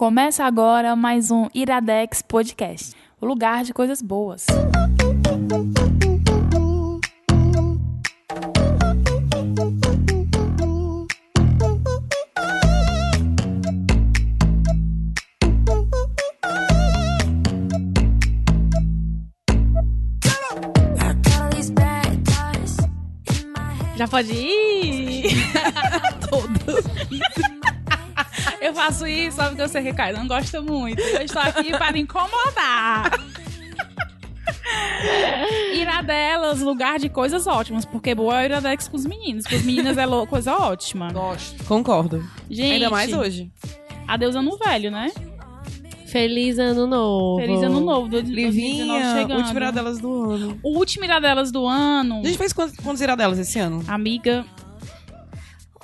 Começa agora mais um Iradex Podcast, o lugar de coisas boas. Já pode ir? Faço isso, sabe que eu sei que Caio não gosta muito. Eu estou aqui para incomodar. Iradelas, lugar de coisas ótimas. Porque boa é Iradex com os meninos. Com os meninos é coisa ótima. Gosto. Concordo. Gente, Ainda mais hoje. Adeus ano velho, né? Feliz ano novo. Feliz ano novo. do- 2019 Livinha, chegando. última iradelas do ano. O último Iradelas do ano, A gente fez quantos, quantos iradelas esse ano? amiga...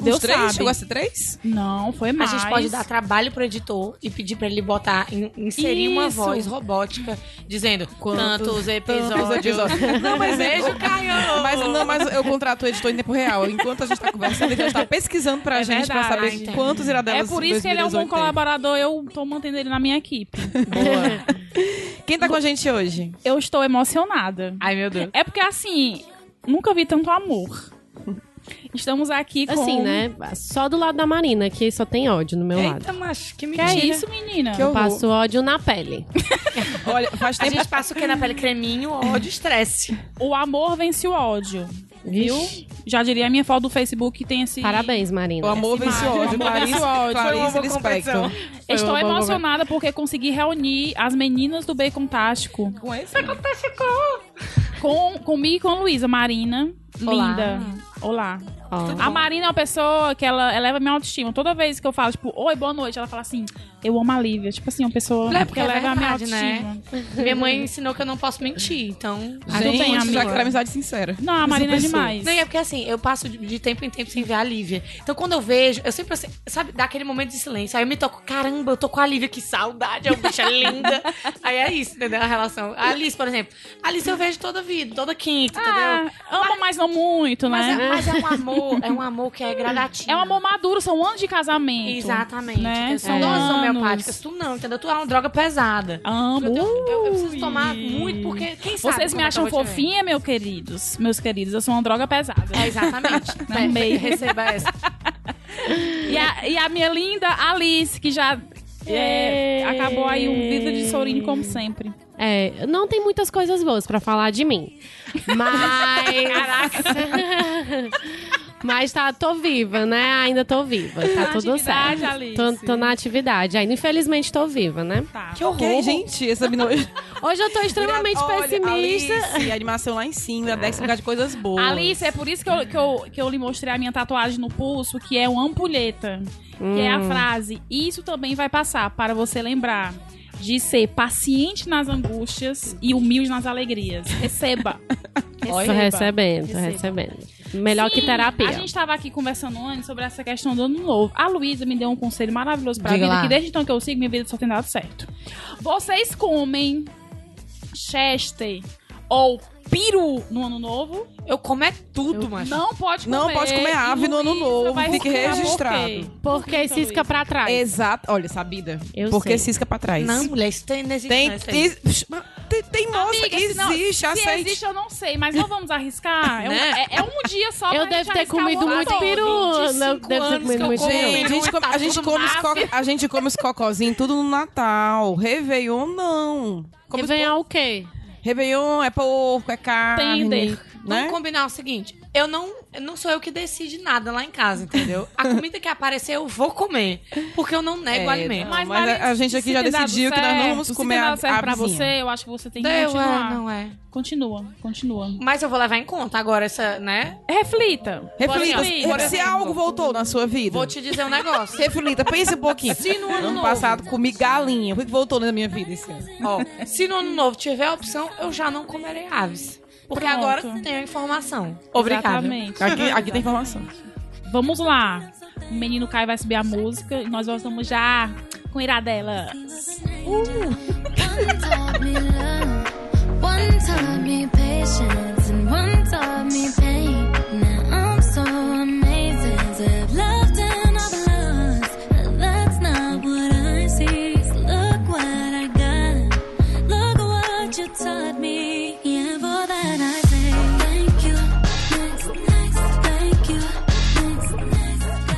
Deus três? sabe. Chegou a ser três? Não, foi A mais. gente pode dar trabalho pro editor e pedir pra ele botar, in- inserir uma Isso. voz robótica dizendo Quantos- tantos episódios. Episódios. Não, mas Beijo, Caio! mas, não, mas eu contrato o editor em tempo real. Enquanto a gente tá conversando, ele já está pesquisando pra É gente pra verdade. saber Ah, quantos É iradelas por isso que ele é um bom 2018 teve. colaborador, eu tô mantendo ele na minha equipe. Boa. Quem tá com a gente hoje? Eu estou emocionada. Ai, meu Deus. É porque, assim, nunca vi tanto amor. Estamos aqui com... Assim, né? Só do lado da Marina, que só tem ódio no meu lado. Eita, macho, que Que mentira. é isso, menina? Que Eu horror. passo ódio na pele. Olha, faz A tempo. gente passa o que na pele? Creminho, ódio, estresse. O amor vence o ódio. Viu? Vixe. Já diria a minha foto do Facebook que tem esse... Parabéns, Marina. O amor vence o ódio. o amor Clarice, vence o ódio. Clarice Lispector. competição. Estou boa emocionada porque consegui reunir as meninas do Bacon Tástico Com esse? com, comigo e com a Luísa. Marina, Olá. linda. Olá. Ó. A Marina é uma pessoa que ela eleva minha autoestima. Toda vez que eu falo, tipo, oi, boa noite, ela fala assim, eu amo a Lívia. Tipo assim, uma pessoa É, que porque é eleva a minha verdade, né? autoestima. Minha mãe ensinou que eu não posso mentir, então... Tudo Gente, bem, já amiga. quero amizade sincera. Não, a Marina é demais. Não, é porque assim, eu passo de, de tempo em tempo sem ver a Lívia. Então quando eu vejo, eu sempre assim, sabe, dá aquele momento de silêncio. Aí eu me toco, caramba, eu tô com a Lívia, que saudade, a bicha linda. Aí é isso, entendeu? A relação. A Alice, por exemplo. A Alice eu vejo toda vida, toda quinta, Ah, entendeu? ama, mas não muito, Mas é, né? mas é um amor, é um amor que é gradativo. É um amor maduro, são anos de casamento. Exatamente. Né? São São doses homeopáticas. Tu não, entendeu? Tu é uma droga pesada. Amo. Eu, tenho- eu- eu preciso tomar Ui. muito, porque quem sabe. Vocês me é acham fofinha, meus queridos? Meus queridos, eu sou uma droga pesada. É, exatamente. Amei. Receba essa. E, a, e a minha linda Alice, que já é, acabou aí um vida de Sorine como sempre. É, não tem muitas coisas boas pra falar de mim. Mas. Mas tá, tô viva, né? Ainda tô viva. Tá Na tudo atividade, certo. Alice. Tô, tô na atividade. Ainda, infelizmente, tô viva, né? Tá. Que horror. Que, gente, essa menina... Hoje eu tô extremamente Olha, pessimista. Alice, a animação lá em cima, Dex lugar de coisas boas. Alice, é por isso que eu, que, eu, que eu lhe mostrei a minha tatuagem no pulso, que é uma ampulheta. Que é a Hum. frase, isso também vai passar, para você lembrar de ser paciente nas angústias e humilde nas alegrias. Receba. Tô Receba. recebendo, tô Receba. recebendo. Melhor que Sim, terapia. A gente tava aqui conversando antes sobre essa questão do ano novo. A Luísa me deu um conselho maravilhoso pra Diga vida, lá. que desde então que eu sigo, minha vida só tem dado certo. Vocês comem chester ou peru no ano novo? Eu como é tudo, macho. Não pode comer. Não pode comer ave no ano novo, explicar por registrado. Porque Por que, cisca pra trás. Exato. Olha, sabida. Eu Porque sei. cisca pra trás. Não, mulher, isso tem, Tem. Tem, tem, moça, Amiga, se não- existe, Se existe, eu não sei, mas não vamos arriscar. É um, Né? é- é um dia só Eu gente devo ter comido muito peru. 25 Não, devo ter comido muito como peru. Gente, a gente, come, a, gente come os co- a gente come os cocozinhos tudo no Natal. Réveillon, não. Come os Réveillon o quê? Réveillon é porco, é carne. Entender. Né? Vamos combinar o seguinte: eu não, não sou eu que decide nada lá em casa, entendeu? A comida que aparecer eu vou comer, porque eu não nego É, o alimento. não, mas a- a gente aqui já decidiu que nós não vamos comer a- certo a pra vizinha. você, eu acho que você tem que Deu, continuar. é, não é. Continua, continua. Mas eu vou levar em conta agora essa, né? Reflita. Reflita, se algo voltou na sua vida. Vou te dizer um negócio. Reflita, pense um pouquinho. Se no ano ano novo- passado comi galinha. O que voltou na minha vida esse ano? Ó, se no ano novo tiver a opção, eu já não comerei aves. Porque Pronto. agora tenho a informação. Obrigada. Exatamente. Aqui, aqui tem informação. Vamos lá. O menino Caio vai subir a música e nós vamos já com Iradela. One taught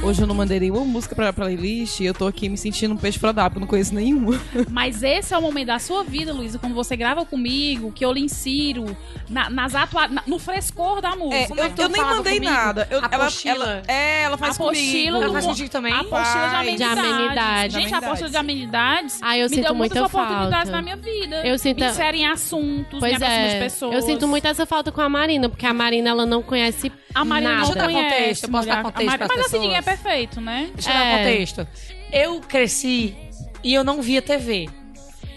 Hoje eu não mandei nenhuma música pra playlist e eu tô aqui me sentindo um peixe d'água, porque eu não conheço nenhuma. Mas esse é o momento da sua vida, Luísa, quando você grava comigo, que eu lhe insiro na- nas atua na- no frescor da É, música. eu, tu eu nem mandei comigo? nada. Eu, ela, Apostila? ela, é, ela faz Apostila comigo. Ela faz contigo também? A apostila de Faz. De amenidades. amenidades. Gente, a Amenidades. apostila de amenidades Ah, eu me sinto deu muitas muita oportunidades falta. na minha vida. Eu sinto- Me inserem em assuntos, Pois me é, de pessoas. eu sinto muito essa falta com a Marina, porque a Marina ela não conhece A Marina nada. não Deixa eu dar contexto, eu posso dar. A contexto Mari- pras Mas assim, ninguém é perfeito, né? Deixa eu dar É. contexto. Eu cresci e eu não via TV.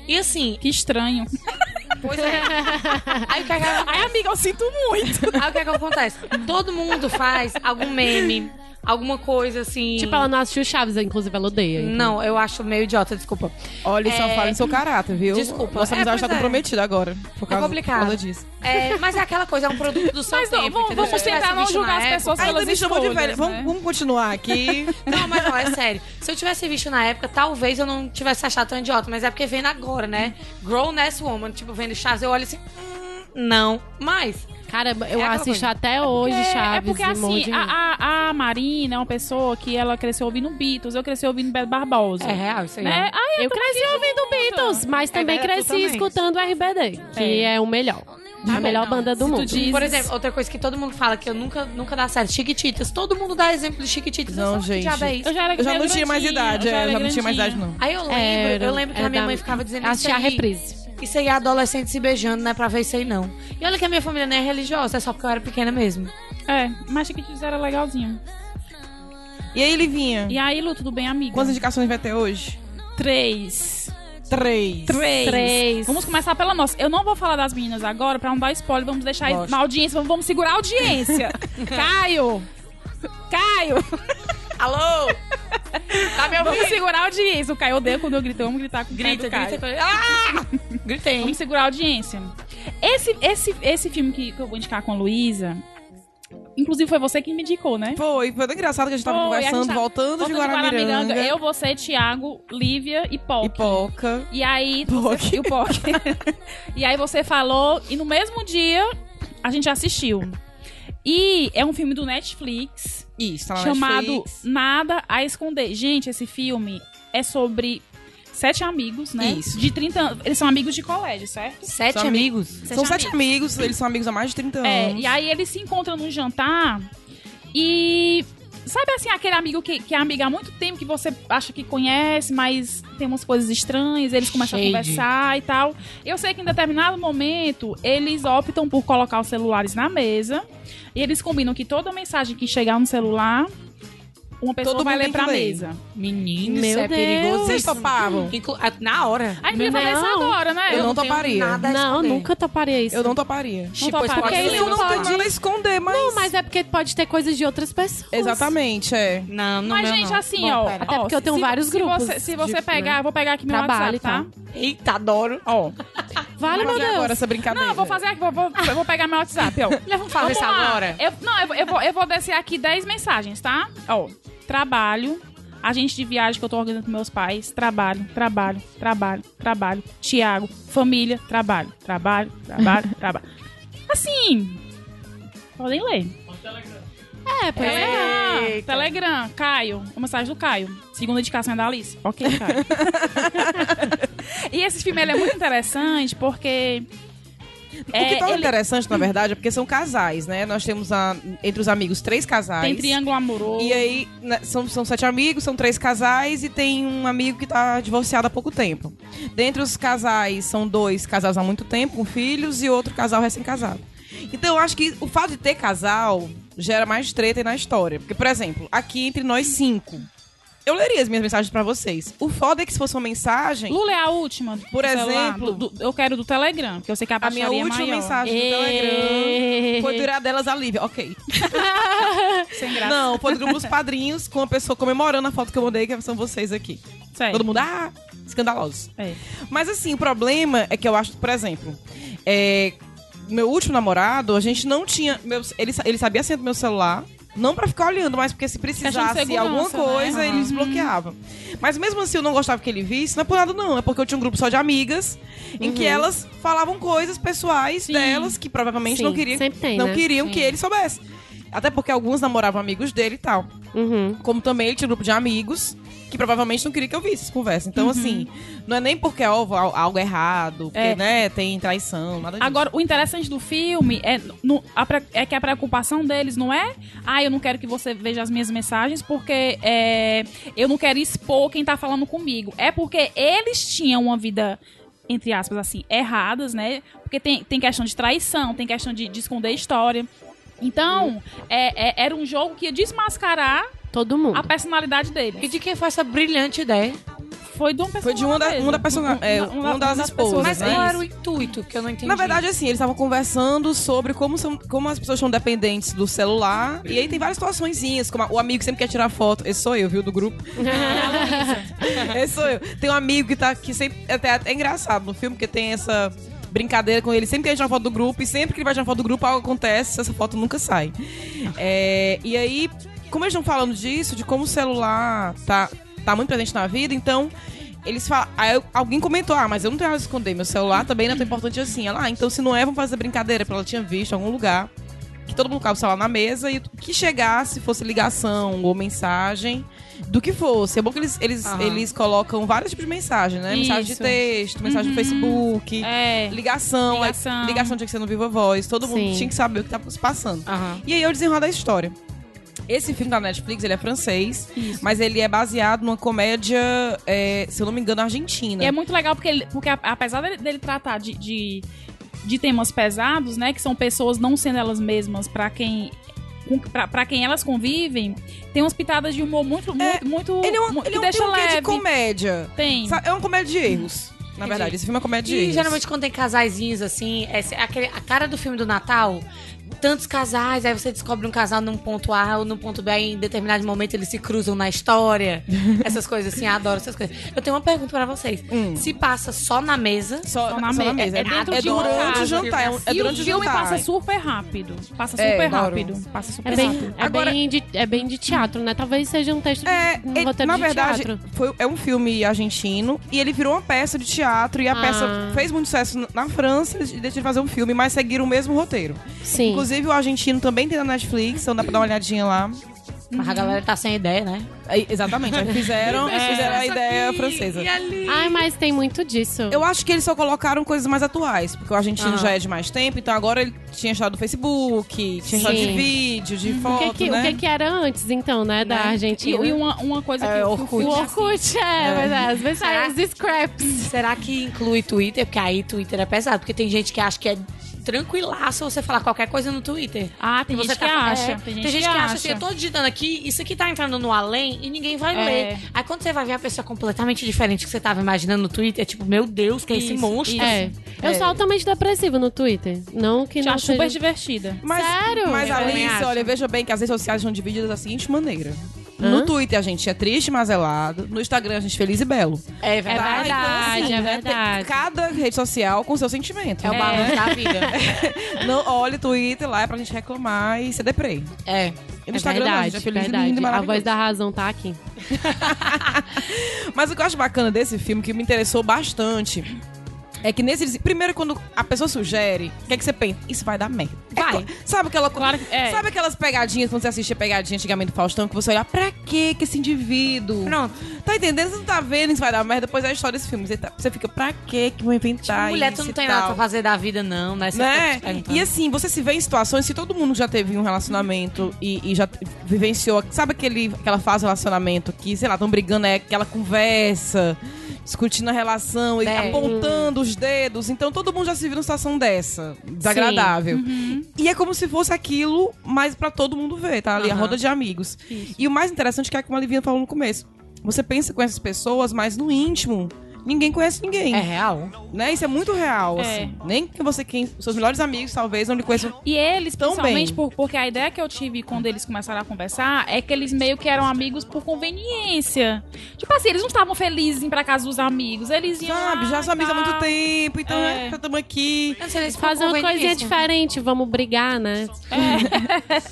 E assim, Que estranho. pois é. Aí o que, é que, Ai, amiga, eu sinto muito. aí o que, é que acontece? Todo mundo faz algum meme, alguma coisa assim. Tipo, ela não assistiu Chaves, inclusive ela odeia. então. Não, eu acho meio idiota, desculpa. Olha, só É. fala em seu caráter, viu? Desculpa. Nossa É, amizade pois tá é. comprometida agora. Por causa, complicado. Por causa disso. É, mas é aquela coisa, é um produto do seu Mas não, tempo. vamos, vamos tentar não julgar as época- pessoas Ainda pelas me chamou de velha. Vamos, né? vamos continuar aqui. Não, mas não, é sério. Se eu tivesse visto na época, talvez eu não tivesse achado tão idiota. Mas é porque vendo agora, né? Grown Ass Woman, tipo, vendo Chaves, eu olho assim, hum, não. Mas, Cara, eu É assisto até hoje É, Chaves. é porque assim, a, a, a Marina é uma pessoa que ela cresceu ouvindo Beatles, eu cresci ouvindo Beto Barbosa. é real isso aí. Né? Ai, Eu cresci ouvindo Beatles, mas também verdade, tu cresci também. escutando RBD, que é, o melhor. A melhor banda do Se mundo. diz- Por exemplo, outra coisa que todo mundo fala que eu nunca, nunca dá certo, Chiquititas. Todo mundo dá exemplo de Chiquititas. Não, Eu que gente. diabo é isso? Eu já era Eu já não tinha mais idade, eu é, era já não tinha mais idade, não. Aí eu lembro, Era- eu lembro que a minha da- mãe ficava dizendo Assisti isso a aí. reprise. Isso aí é adolescente se beijando, não é pra ver isso aí não. E olha que a minha família não é religiosa, é só porque eu era pequena mesmo. É, mas Chiquititas era legalzinho. E aí, Livinha? E aí, Lu, tudo bem, amiga? Quantas indicações vai ter hoje? Três. Três. Três. Três. Vamos começar pela nossa. Eu não vou falar das meninas agora pra não dar spoiler. Vamos deixar Gosto. na audiência. Vamos, vamos segurar a audiência. Caio! Caio! Alô? Tá me Vamos ouvindo? segurar a audiência. O Caio odeia quando eu grito. Vamos gritar com o Grita, Caio. grita. grita. Ah! Gritei. Vamos segurar a audiência. Esse, esse, esse filme que, que eu vou indicar com a Luísa. Inclusive foi você que me indicou, né? Foi, foi tão engraçado que a gente tava Foi, conversando, gente tava voltando de Voltando Guaramiranga. Eu, você, Thiago, Lívia e Paul. E Poca. E aí. Poc. Você, e o Poc. e aí você falou, e no mesmo dia a gente assistiu. E é um filme do Netflix Isso, tá na chamado Netflix. Nada a Esconder. Gente, esse filme é sobre sete amigos, né? Isso. De 30 anos. Eles são amigos de colégio, certo? Sete São amigos. São sete amigos, eles são amigos há mais de 30 anos. É, e aí eles se encontram num jantar e. Sabe assim, aquele amigo que, que é amigo há muito tempo, que você acha que conhece, mas tem umas coisas estranhas, eles começam Shade. a conversar e tal. Eu sei que em determinado momento eles optam por colocar os celulares na mesa e eles combinam que toda mensagem que chegar no celular, uma pessoa Todo vai ler pra ler. mesa. Menino, Meu isso é Deus. perigoso. Vocês topavam? Inclu- ah, Na hora. A gente devia fazer isso Não. agora, né? Eu não tenho toparia. nada a Não, esconder. nunca toparia isso. Eu não toparia. Tipo, toparia. Porque isso Eu não pode. tenho nada a esconder, mas... Não, mas é porque pode ter coisas de outras pessoas. Exatamente, é. Não, não Mas, gente, não. assim, Bom, ó. pera. Até ó, porque eu tenho se- vários se grupos Você, se você de- pegar, eu vou pegar aqui meu Trabalho WhatsApp, tá? Eita, adoro. Ó. Vale, meu Vamos fazer Deus. agora essa brincadeira. Não, eu vou fazer aqui, vou, vou, eu vou pegar meu WhatsApp, ó. Vamos fazer isso agora. Eu, não, eu, eu, eu vou descer aqui 10 mensagens, tá? Ó, trabalho, agente de viagem que eu tô organizando com meus pais, trabalho, trabalho, trabalho, trabalho, Tiago, família, trabalho, trabalho, trabalho, trabalho. Assim, podem ler. É, pois é. Telegram, Eita. Telegram, Caio, a mensagem do Caio. Segunda indicação é da Alice. Ok, Caio. e esse filme ele é muito interessante porque... O que tá ele interessante, na verdade, é porque são casais, né? Nós temos a- entre os amigos três casais. tem triângulo amoroso. E aí, né, são, são sete amigos, são três casais e tem um amigo que tá divorciado há pouco tempo. Dentre os casais, são dois casais há muito tempo, com filhos, e outro casal recém-casado. Então, eu acho que o fato de ter casal gera mais treta aí na história. Porque, por exemplo, aqui entre nós cinco, eu leria as minhas mensagens pra vocês. O foda é que se fosse uma mensagem, Lula é a última. Por exemplo- do- do- eu quero do Telegram, porque eu sei que a a minha é última maior. mensagem do. Telegram foi durar delas a Lívia. Ok. Sem graça. Não, foi do dos padrinhos com a pessoa comemorando a foto que eu mandei, que são vocês aqui. Sério. Todo mundo, ah, escandalosos. É. Mas assim, o problema é que eu acho, por exemplo, é, meu último namorado, a gente não tinha. meu- ele, ele sabia a senha do meu celular. Não pra ficar olhando, mas porque se precisasse segurança, alguma coisa, né? ele Uhum. desbloqueava. Mas mesmo assim, eu não gostava que ele visse. Não é por nada, não. É porque eu tinha um grupo só de amigas em que elas falavam coisas pessoais Sim. delas que provavelmente Sim, não queriam, tem, não né? queriam que ele soubesse. Até porque alguns namoravam amigos dele e tal. Uhum. Como também ele tinha um grupo de amigos que provavelmente não queria que eu visse essa conversa. Então, assim, não é nem porque houve al- algo errado, porque, É. né, tem traição, nada disso. Agora, o interessante do filme é, no- a é que a preocupação deles não é ah, eu não quero que você veja as minhas mensagens porque é, eu não quero expor quem tá falando comigo. É porque eles tinham uma vida, entre aspas, assim, erradas, né? Porque tem, tem questão de traição, tem questão de, de esconder história. Então, é- é- era um jogo que ia desmascarar Todo mundo. a personalidade E deles. de quem foi essa brilhante ideia? Foi de uma pessoa. Foi de uma da- uma da persona- é, uma das esposas, Mas né? qual era o intuito? Que eu não entendi. Na verdade, assim, eles estavam conversando sobre como, são, como as pessoas são dependentes do celular. E aí tem várias situaçõezinhas, como o amigo que sempre quer tirar foto. Esse sou eu, viu, do grupo. Esse sou eu. Tem um amigo que tá que sempre. Até, é engraçado no filme, porque tem essa brincadeira com ele. Sempre que a gente tirar foto do grupo, e sempre que ele vai tirar foto do grupo, algo acontece, essa foto nunca sai. É, e aí, como eles estão falando disso, de como o celular tá, tá muito presente na vida, então. Eles falam. Aí alguém comentou, ah, mas eu não tenho nada a esconder. Meu celular também não é tão importante assim. Ela, ah, então se não é, vamos fazer brincadeira. Porque ela tinha visto em algum lugar que todo mundo colocava o celular na mesa e o que chegasse, fosse ligação ou mensagem, do que fosse. É bom que eles, eles, Aham. eles colocam vários tipos de mensagem, né? Mensagem de Isso. texto, mensagem no Facebook, É. ligação. aí- Ligação. ligação tinha que ser no Viva Voz. Todo mundo Sim. tinha que saber o que estava se passando. Aham. E aí eu desenrolar a história. Esse filme da Netflix, ele é francês, mas ele é baseado numa comédia, é, se eu não me engano, argentina. E é muito legal porque, ele- porque a- apesar dele, dele tratar de, de, de temas pesados, né? Que são pessoas não sendo elas mesmas pra quem. pra quem elas convivem, tem umas pitadas de humor muito, muito, muito. Ele é, uma, mu- ele que é um, um leve. de comédia. Tem. Sabe, É uma comédia de erros. Na verdade, esse filme é uma comédia de E erros. geralmente quando tem casaizinhos assim, é aquele, a cara do filme do Natal, tantos casais, aí você descobre um casal num ponto A ou num ponto B, aí em determinado momento eles se cruzam na história. essas coisas assim, adoro essas coisas. Eu tenho uma pergunta pra vocês. Hum. Se passa só na mesa, Só, Só na só na me- mesa. é- é dentro é de durante casa. o jantar. É, é durante o o filme jantar. passa super rápido. Passa É, super adoro. rápido. Passa super É bem, rápido. é, Agora- bem de, é bem de teatro, né? Talvez seja um texto É, de um roteiro na de verdade, teatro. foi, é um filme argentino e ele virou uma peça de teatro e a Ah. peça fez muito sucesso na- na França e decidiram fazer um filme, mas seguiram o mesmo roteiro. Sim. Inclusive, o argentino também tem na Netflix, então dá pra dar uma olhadinha lá. mas a galera tá sem ideia, né? Aí, exatamente, aí fizeram, fizeram a ideia francesa. E ali? Ai, mas tem muito disso. Eu acho que eles só colocaram coisas mais atuais, porque o argentino Ah. já é de mais tempo, então agora ele tinha estado do Facebook, tinha estado de vídeo, de o foto, que, que, né? o que, que era antes, então, né? Da? E, Argentina. e uma, uma coisa que É, o- Orkut. o O Orkut, é, verdade. Às vezes sai os scraps. Será que inclui Twitter? Porque aí Twitter é pesado, porque tem gente que acha que é tranquilaço você falar qualquer coisa no Twitter. Ah, tem Você gente que tá- acha. é, tem gente, que, que, acha assim, eu tô digitando aqui, isso aqui tá entrando no além e ninguém vai É. ler. Aí quando você vai ver a pessoa completamente diferente que você tava imaginando no Twitter, é tipo, meu Deus, que é esse monstro? isso. É. Eu sou altamente depressiva no Twitter. Não que Eu não acho super seja... divertida. Mas, Sério? Mas, Eu Alice, olha, veja bem que as redes sociais são divididas da seguinte maneira. Hã? No Twitter a gente é triste, mazelado. No Instagram a gente é feliz e belo. É É verdade. verdade, assim, é verdade. tem Cada rede social com seu sentimento. É o balanço da vida. Não, olha o Twitter lá é pra gente reclamar e ser deprê. É. E no É Instagram verdade, é feliz verdade. lindo A voz da razão tá aqui. Mas o que eu acho bacana desse filme, que me interessou bastante, é que nesse. Primeiro, quando a pessoa sugere, o que, é que você pensa? Isso vai dar merda. É Vai. cla- sabe aquela. Claro que- é. Sabe aquelas pegadinhas, quando você assistia pegadinha antigamente do Faustão, que você olha, pra quê que esse indivíduo. Pronto. Tá entendendo? Você não tá vendo isso vai dar merda, depois é a história desse filme. Você, tá- você fica, pra quê que vão inventar Mulher, isso tu não tem nada pra fazer da vida, não, né? Né? E assim, você se vê em situações, se todo mundo já teve um relacionamento e, e já vivenciou, sabe aquele, aquela fase do relacionamento que, sei lá, estão brigando, é aquela conversa, discutindo a relação e É. apontando os dedos. Então todo mundo já se viu numa situação dessa, desagradável. E é como se fosse aquilo, mas pra todo mundo ver, tá? Ali, a Aham. roda de amigos. E o mais interessante é que é como a Livinha falou no começo. Você pensa com essas pessoas, mas no íntimo, ninguém conhece ninguém É real. né? Isso é muito real, É. assim. Nem que você, quem, seus melhores amigos, talvez, não lhe conheçam. E eles, Tão principalmente, bem. por- porque a ideia que eu tive quando eles começaram a conversar é que eles meio que eram amigos por conveniência. Tipo assim, eles não estavam felizes em ir pra casa dos amigos. Eles iam. Sabe, já são amigos há muito tempo, então É. é. estamos aqui. Não foi Fazer uma coisinha diferente, vamos brigar, né?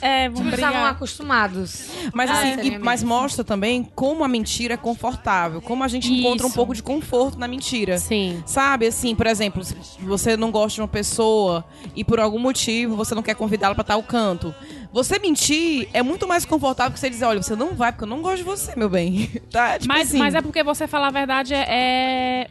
É, vamos Eles estavam brigar. acostumados. Mas, assim, e- mas mostra também como a mentira é confortável, como a gente encontra um Isso. pouco de conforto na mentira. Sim. Sabe, assim, por exemplo, se você não gosta de uma pessoa e por algum motivo você não quer convidá-la pra tal canto. Você mentir é muito mais confortável que você dizer, olha, você não vai porque eu não gosto de você, meu bem. Tá? Tipo Mas, assim. mas é porque você falar a verdade é. é...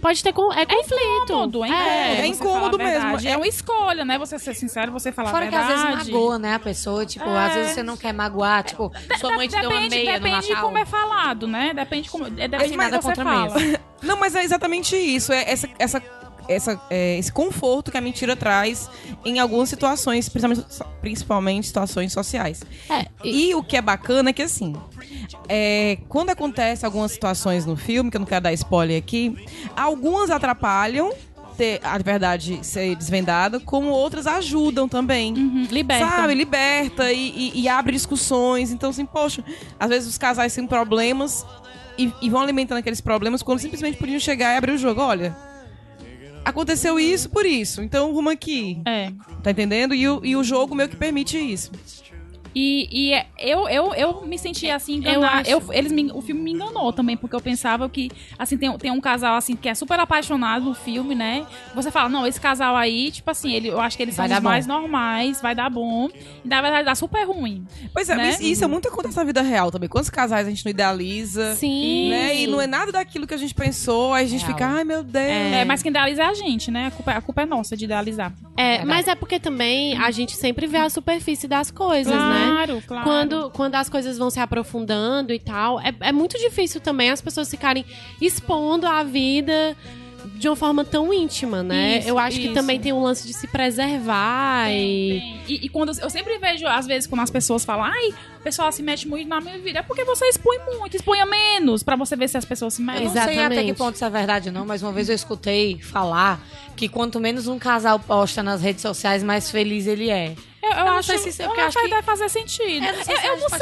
Pode ter com, é conflito. incômodo, é, É, é incômodo. a incômodo mesmo. verdade. É uma escolha, né? Você ser sincero, você falar Fora a que às verdade. vezes magoa, né, a pessoa. Tipo, É. às vezes você não quer magoar. Tipo, sua mãe te deu uma Depende, meia no depende de Natal. como é falado, né? Depende como. É, depende Assim, nada contra fala. Não, mas é exatamente isso. É essa, essa, essa, é, esse conforto que a mentira traz em algumas situações, principalmente, principalmente situações sociais. É, e- E o que é bacana é que, assim, é, quando acontece algumas situações no filme, que eu não quero dar spoiler aqui, algumas atrapalham ter a verdade ser desvendada, como outras ajudam também. Uhum, liberta. Sabe, liberta e, e- e abre discussões. Então, assim, poxa, às vezes os casais têm problemas e, e vão alimentando aqueles problemas quando simplesmente podiam chegar e abrir o jogo. Olha, aconteceu isso por isso, então rumo aqui. É. Tá entendendo? E o, e o jogo meio que permite isso. E, e é- eu, eu, eu me senti assim enganada. Eu Eu, eles me- o filme me enganou também, porque eu pensava que assim tem, tem um casal assim que é super apaixonado no filme, né? Você fala, não, esse casal aí, tipo assim, ele, eu acho que eles Vai são os bom. mais normais, vai dar bom. E na verdade dá super ruim. Pois é, Né? mas isso é muito acontece na vida real também. Quantos casais a gente não idealiza? Sim. Né? E não é nada daquilo que a gente pensou, aí a gente Real. fica, ai meu Deus. É, mas quem idealiza é a gente, né? A culpa, a culpa é nossa de idealizar. É, mas é porque também a gente sempre vê a superfície das coisas, né? Claro, claro. Quando, quando as coisas vão se aprofundando e tal, é, é muito difícil também as pessoas ficarem expondo a vida de uma forma tão íntima, né? Isso, eu acho que isso. também tem um lance de se preservar e. E, e quando eu sempre vejo, às vezes, quando as pessoas falam, ai, o pessoal se mete muito na minha vida, é porque você expõe muito, exponha menos, pra você ver se as pessoas se Eu metem. não sei até que Exatamente. ponto isso é verdade, não, mas uma vez eu escutei falar que quanto menos um casal posta nas redes sociais, mais feliz ele é. Eu, eu não acho, sei se é eu acho que que- deve fazer sentido. Eu não sei se eu não sei.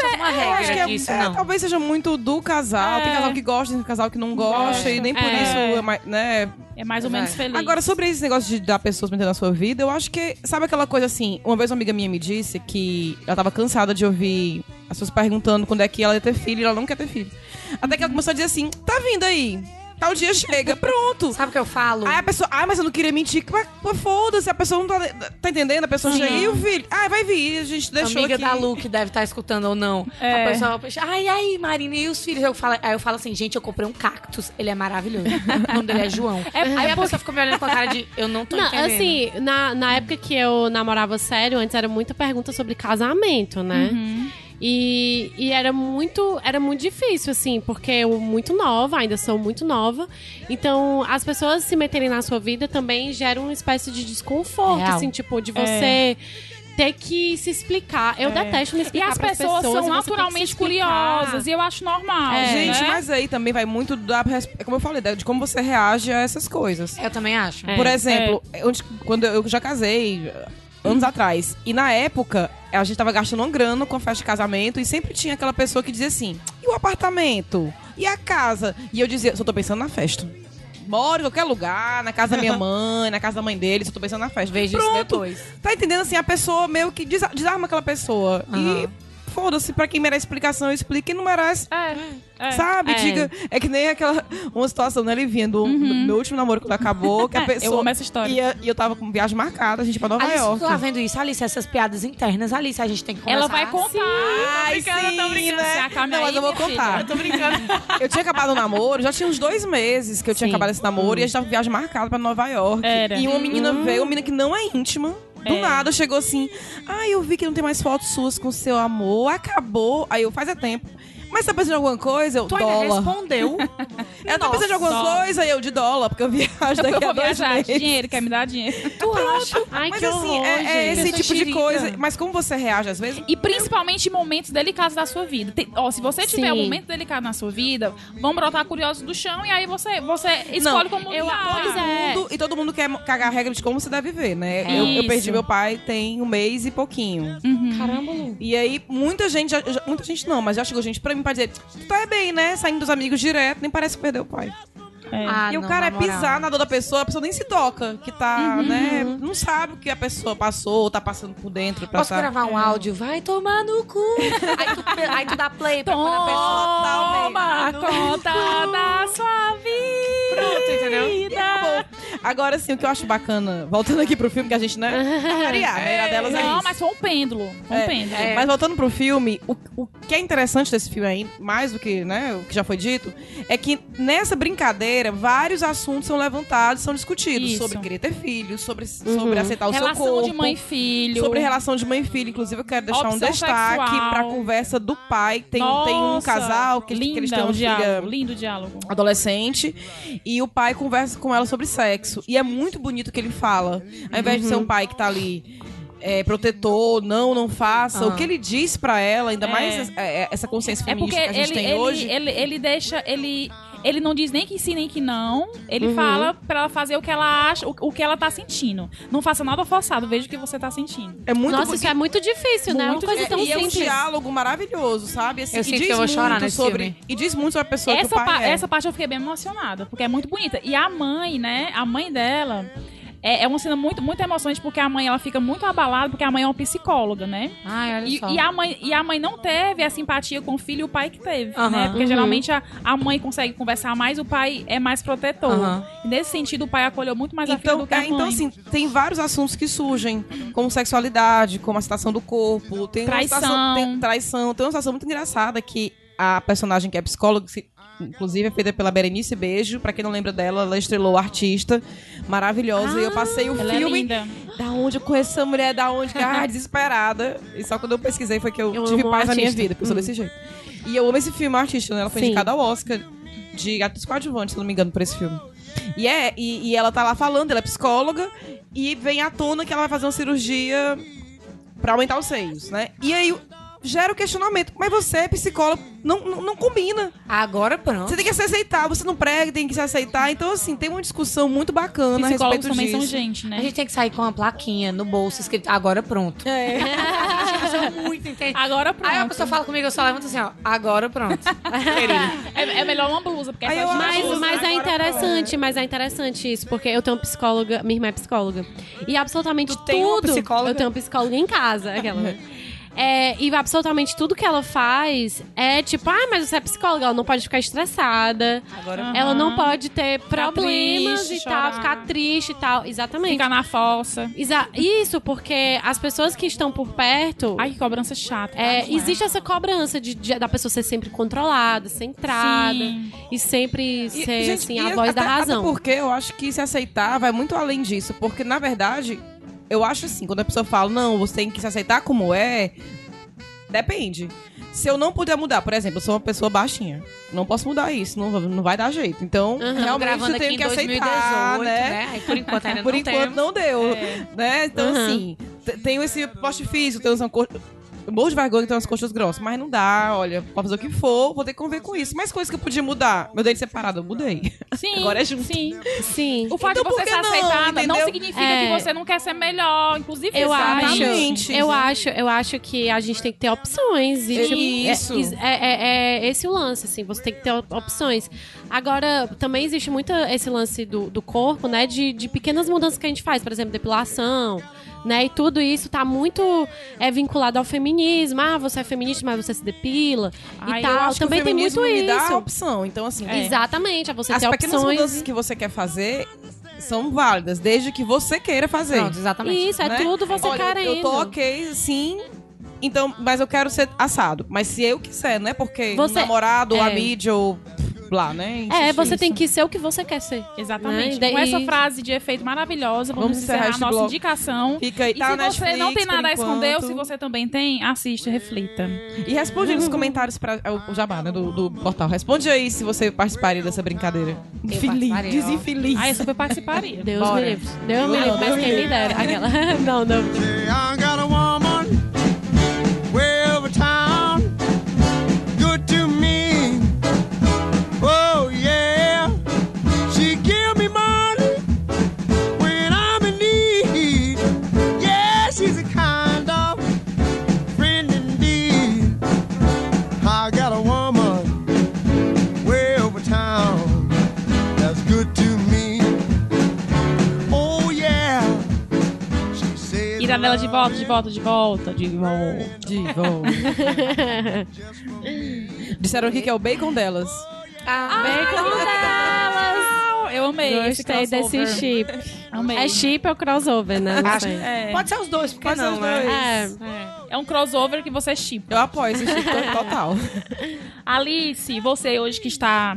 eu acho que é- disso, É, não. talvez seja muito do casal. Tem É. casal que gosta, tem casal que não gosta, e nem por É. isso, é mais- né? É mais ou menos feliz. Agora, sobre esse negócio de dar pessoas pra entender na sua vida, eu acho que, sabe aquela coisa assim, uma vez uma amiga minha me disse que ela tava cansada de ouvir as pessoas perguntando quando é que ela ia ter filho e ela não quer ter filho. Até que ela começou a dizer assim, tá vindo aí, tal dia chega, pronto. Sabe o que eu falo? Aí a pessoa, ai, mas eu não queria mentir. Mas, pô, foda-se, a pessoa não tá, tá entendendo? A pessoa chega, e o filho? Ah, vai vir, a gente deixou Amiga aqui. da Lu que deve estar escutando ou não. É. A pessoa, ai, ai, Marina, e os filhos? Eu falo, aí eu falo assim, gente, eu comprei um cactus, ele é maravilhoso. o nome dele é João. aí a pessoa fica me olhando com a cara de, eu não tô Não, entendendo. assim, na, na época que eu namorava sério, antes era muita pergunta sobre casamento, né? Uhum. E, e era muito era muito difícil, assim, porque eu muito nova, ainda sou muito nova. Então, as pessoas se meterem na sua vida também geram uma espécie de desconforto, Real. assim, tipo, de você ter que se explicar. Eu detesto me E explicar as pras pessoas, e são naturalmente curiosas, e eu acho normal. É. Gente, né? mas aí também vai muito da. é Como eu falei, de como você reage a essas coisas. Eu também acho. É. Por exemplo, onde- quando eu já casei, anos atrás, e na época, a gente tava gastando uma grana com a festa de casamento, e sempre tinha aquela pessoa que dizia assim: e o apartamento? E a casa? E eu dizia: só tô pensando na festa. Moro em qualquer lugar, na casa da minha mãe, na casa da mãe dele, só tô pensando na festa. Vejo isso Pronto. depois. Tá entendendo assim? A pessoa meio que desa- desarma aquela pessoa. E foda-se, pra quem merece explicação, explica. Quem não merece, É, é. sabe? É. Diga. É que nem aquela. Uma situação, né, Livinha? Do, do meu último namoro quando acabou, que a É, pessoa. eu amo essa história. ia- E eu tava com viagem marcada, a gente pra Nova Alice, York. tu tá vendo isso? Alice, essas piadas internas, Alice, a gente tem que conversar. Ela vai contar. Ai, tô brincando, sim, tô brincando. né? Não, mas aí, eu vou contar. Eu tô brincando. Eu tinha acabado o namoro, já tinha uns dois meses que eu tinha Sim. acabado esse namoro e a gente tava com viagem marcada pra Nova York. Era. E uma menina veio, uma menina que não é íntima. Do É. nada chegou assim: Ai, eu vi que não tem mais fotos suas com seu amor. Acabou. Aí eu faz é tempo. Mas tá precisando de alguma coisa? Eu, Tu ainda dólar. respondeu. Ela tá precisando de alguma dólar. coisa? Eu, de dólar, porque eu viajo Eu daqui a vou dois viajar. meses. Dinheiro, quer me dar dinheiro. tu acha? Ai, Mas que assim, horror, é, é esse tipo de coisa. Mas como você reage às vezes? E principalmente em momentos delicados da sua vida. Tem- ó, se você tiver Sim. um momento delicado na sua vida, vão brotar curiosos do chão e aí você, você escolhe como eu-. Pois é. Mundo- e todo mundo quer cagar a regra de como você deve viver, né? Eu, eu Isso. perdi meu pai tem um mês e pouquinho. Caramba, Lu. E aí, muita gente, já- muita gente não, mas já chegou gente pra mim pra dizer, tu tá bem, né? Saindo dos amigos direto, nem parece que perdeu o pai. É. Ah, e o não, cara é na pisar na dor da pessoa, a pessoa nem se toca, que tá, né? Não sabe o que a pessoa passou, ou tá passando por dentro pra Posso tá... gravar um áudio? Vai tomar no cu. aí, tu, aí tu dá play pra quando a pessoa Toma tá conta da sua vida. Pronto, entendeu? E acabou. Agora, assim, o que eu acho bacana, voltando aqui pro filme, que a gente, né? Variar, né? A delas é Não, mas foi um pêndulo. Foi um É, pêndulo. Mas voltando pro filme, o, o que é interessante desse filme aí, mais do que né, o que já foi dito, é que nessa brincadeira, vários assuntos são levantados, são discutidos. Isso. Sobre querer ter filhos, sobre, sobre aceitar o seu Relação corpo. de mãe e filho. Sobre relação de mãe e filho. Inclusive, eu quero deixar um Opção destaque sexual. pra conversa do pai. Tem, tem um casal que, linda que eles têm o uma diálogo, filha lindo diálogo. adolescente e o pai conversa com ela sobre sexo. E é muito bonito o que ele fala. Ao invés de ser um pai que tá ali é, protetor, não, não faça. O que ele diz pra ela, ainda É. mais é, essa consciência É porque feminista que a gente ele, tem ele, hoje. ele, ele deixa. Ele, ele não diz nem que sim, nem que não. Uhum. Ele fala pra ela fazer o que ela acha, o, o que ela tá sentindo. Não faça nada forçado, veja o que você tá sentindo. É muito Nossa, isso é muito difícil, né? É uma Muito coisa difícil. tão e é um diálogo maravilhoso, sabe? Assim, Eu sinto que eu vou chorar muito nesse sobre filme. E diz muito sobre a pessoa Essa, que o pai pa- é. essa parte eu fiquei bem emocionada, porque é muito bonita. E a mãe, né? A mãe dela. É, é uma cena muito, muito emocionante, porque a mãe ela fica muito abalada, porque a mãe é uma psicóloga, né? Ai, olha E, só. e a mãe, e a mãe não teve a simpatia com o filho e o pai que teve, né? Porque Uhum. geralmente a, a mãe consegue conversar mais, o pai é mais protetor. E nesse sentido, o pai acolheu muito mais a filha Então, do que a é, mãe. então, assim, tem vários assuntos que surgem, como sexualidade, como a situação do corpo, tem Traição. Uma situação, tem, traição. Tem uma situação muito engraçada que a personagem que é psicóloga, que, inclusive é feita pela Berenice Beijo, pra quem não lembra dela, ela estrelou artista maravilhosa. e eu passei o Ela é filme. linda. da onde eu conheço essa mulher, da onde? Ah, desesperada. E só quando eu pesquisei foi que eu, Eu tive paz na minha vida, porque eu sou desse jeito. E eu amo esse filme artista, né? Ela foi Sim. indicada ao Oscar de atriz coadjuvante, se não me engano, por esse filme. E, é, e, e ela tá lá falando, ela é psicóloga, e vem à tona que ela vai fazer uma cirurgia pra aumentar os seios, né? E aí gera o questionamento. Mas você é psicólogo, não, não, não combina. Agora pronto. Você tem que se aceitar, você não prega, tem que se aceitar. Então, assim, tem uma discussão muito bacana a Psicólogos respeito também disso. são gente, né? A gente tem que sair com uma plaquinha no bolso escrito agora pronto. É. Muito intensa. Agora pronto. Aí a pessoa fala comigo, eu só levanto assim, ó, agora pronto. É, é melhor uma blusa, porque Aí essa eu gente- acho- Mas, é interessante, mas é interessante isso, porque eu tenho uma psicóloga, minha irmã é psicóloga. E absolutamente Tu tem uma tudo. psicóloga? Eu tenho uma psicóloga em casa, aquela. É, e absolutamente tudo que ela faz é tipo, ah, mas você é psicóloga, ela não pode ficar estressada, Agora ela não pode ter problemas triste, e tal, chorar. ficar triste e tal. Exatamente. Ficar na fossa. Exa- Isso, porque as pessoas que estão por perto. Ai, que cobrança chata. é, Não existe essa cobrança de, de- da pessoa ser sempre controlada, centrada Sim. e sempre E, ser gente, assim, a voz até- da razão. Até porque eu acho que se aceitar vai muito além disso. Porque, na verdade, eu acho assim, quando a pessoa fala, não, você tem que se aceitar como é, depende. Se eu não puder mudar, por exemplo, eu sou uma pessoa baixinha. Não posso mudar isso, não, não vai dar jeito. Então, Uhum. realmente eu tenho que 2018, aceitar, né? né? Aí, por enquanto ainda Por não enquanto temos. não deu, É. né? Então, Uhum. assim, tenho esse poste físico, tenho uma co... Eu morro de vergonha que tem umas coxas grossas, mas não dá, olha, pode fazer o que for, vou ter que conviver com isso. Mas coisas que eu podia mudar. Meu dente separado, eu mudei. Sim, Agora é junto. Sim. Sim. O fato Então, de você ser não, aceitada não entendeu? significa É. que você não quer ser melhor. Inclusive, Eu acho, eu acho, eu acho que a gente tem que ter opções. E, tipo, Isso. É, é, é- é esse o lance, assim, você tem que ter op- opções. Agora, também existe muito esse lance do, do corpo, né? De, de pequenas mudanças que a gente faz, por exemplo, depilação, né? E tudo isso tá muito é, vinculado ao feminismo. Ah, você é feminista, mas você se depila Ai, e eu tal. acho que também o tem muito me dá a isso. opção. Então, assim, É. Exatamente, é você as ter pequenas opções. mudanças que você quer fazer são válidas, desde que você queira fazer. Pronto, exatamente. Isso, é né? tudo você Olha, querendo. Eu tô ok, sim. Então, mas eu quero ser assado. Mas se eu quiser, não é porque Você- o namorado, ou a é. mídia, ou lá, né? É, você nisso. tem que ser o que você quer ser. Exatamente. Né? Com E- essa frase de efeito maravilhosa, vamos, Vamos encerrar encerrar a nossa bloco. indicação. Fica aí, E tá se você Netflix, não tem nada a esconder, ou se você também tem, assiste, reflita. E responde aí nos comentários para o jabá, né, do, do portal. Responde aí se você participaria dessa brincadeira. Desinfeliz. Ah, eu super participaria. Deus Bora. me livre. Deus me livre, mas Deus quem me me dera. Aquela. Não, não. Iradela de volta, de volta, de volta, de volta. De volta. Disseram aqui que é o bacon delas. Ah, Bacon delas! Eu amo amei esse Gostei crossover. desse chip. Amei. É chip ou crossover, né? Acho-. É. Pode ser os dois, porque Pode ser não, os né? dois. É. É um crossover que você chipa. Eu apoio esse chip total. Alice, você hoje que está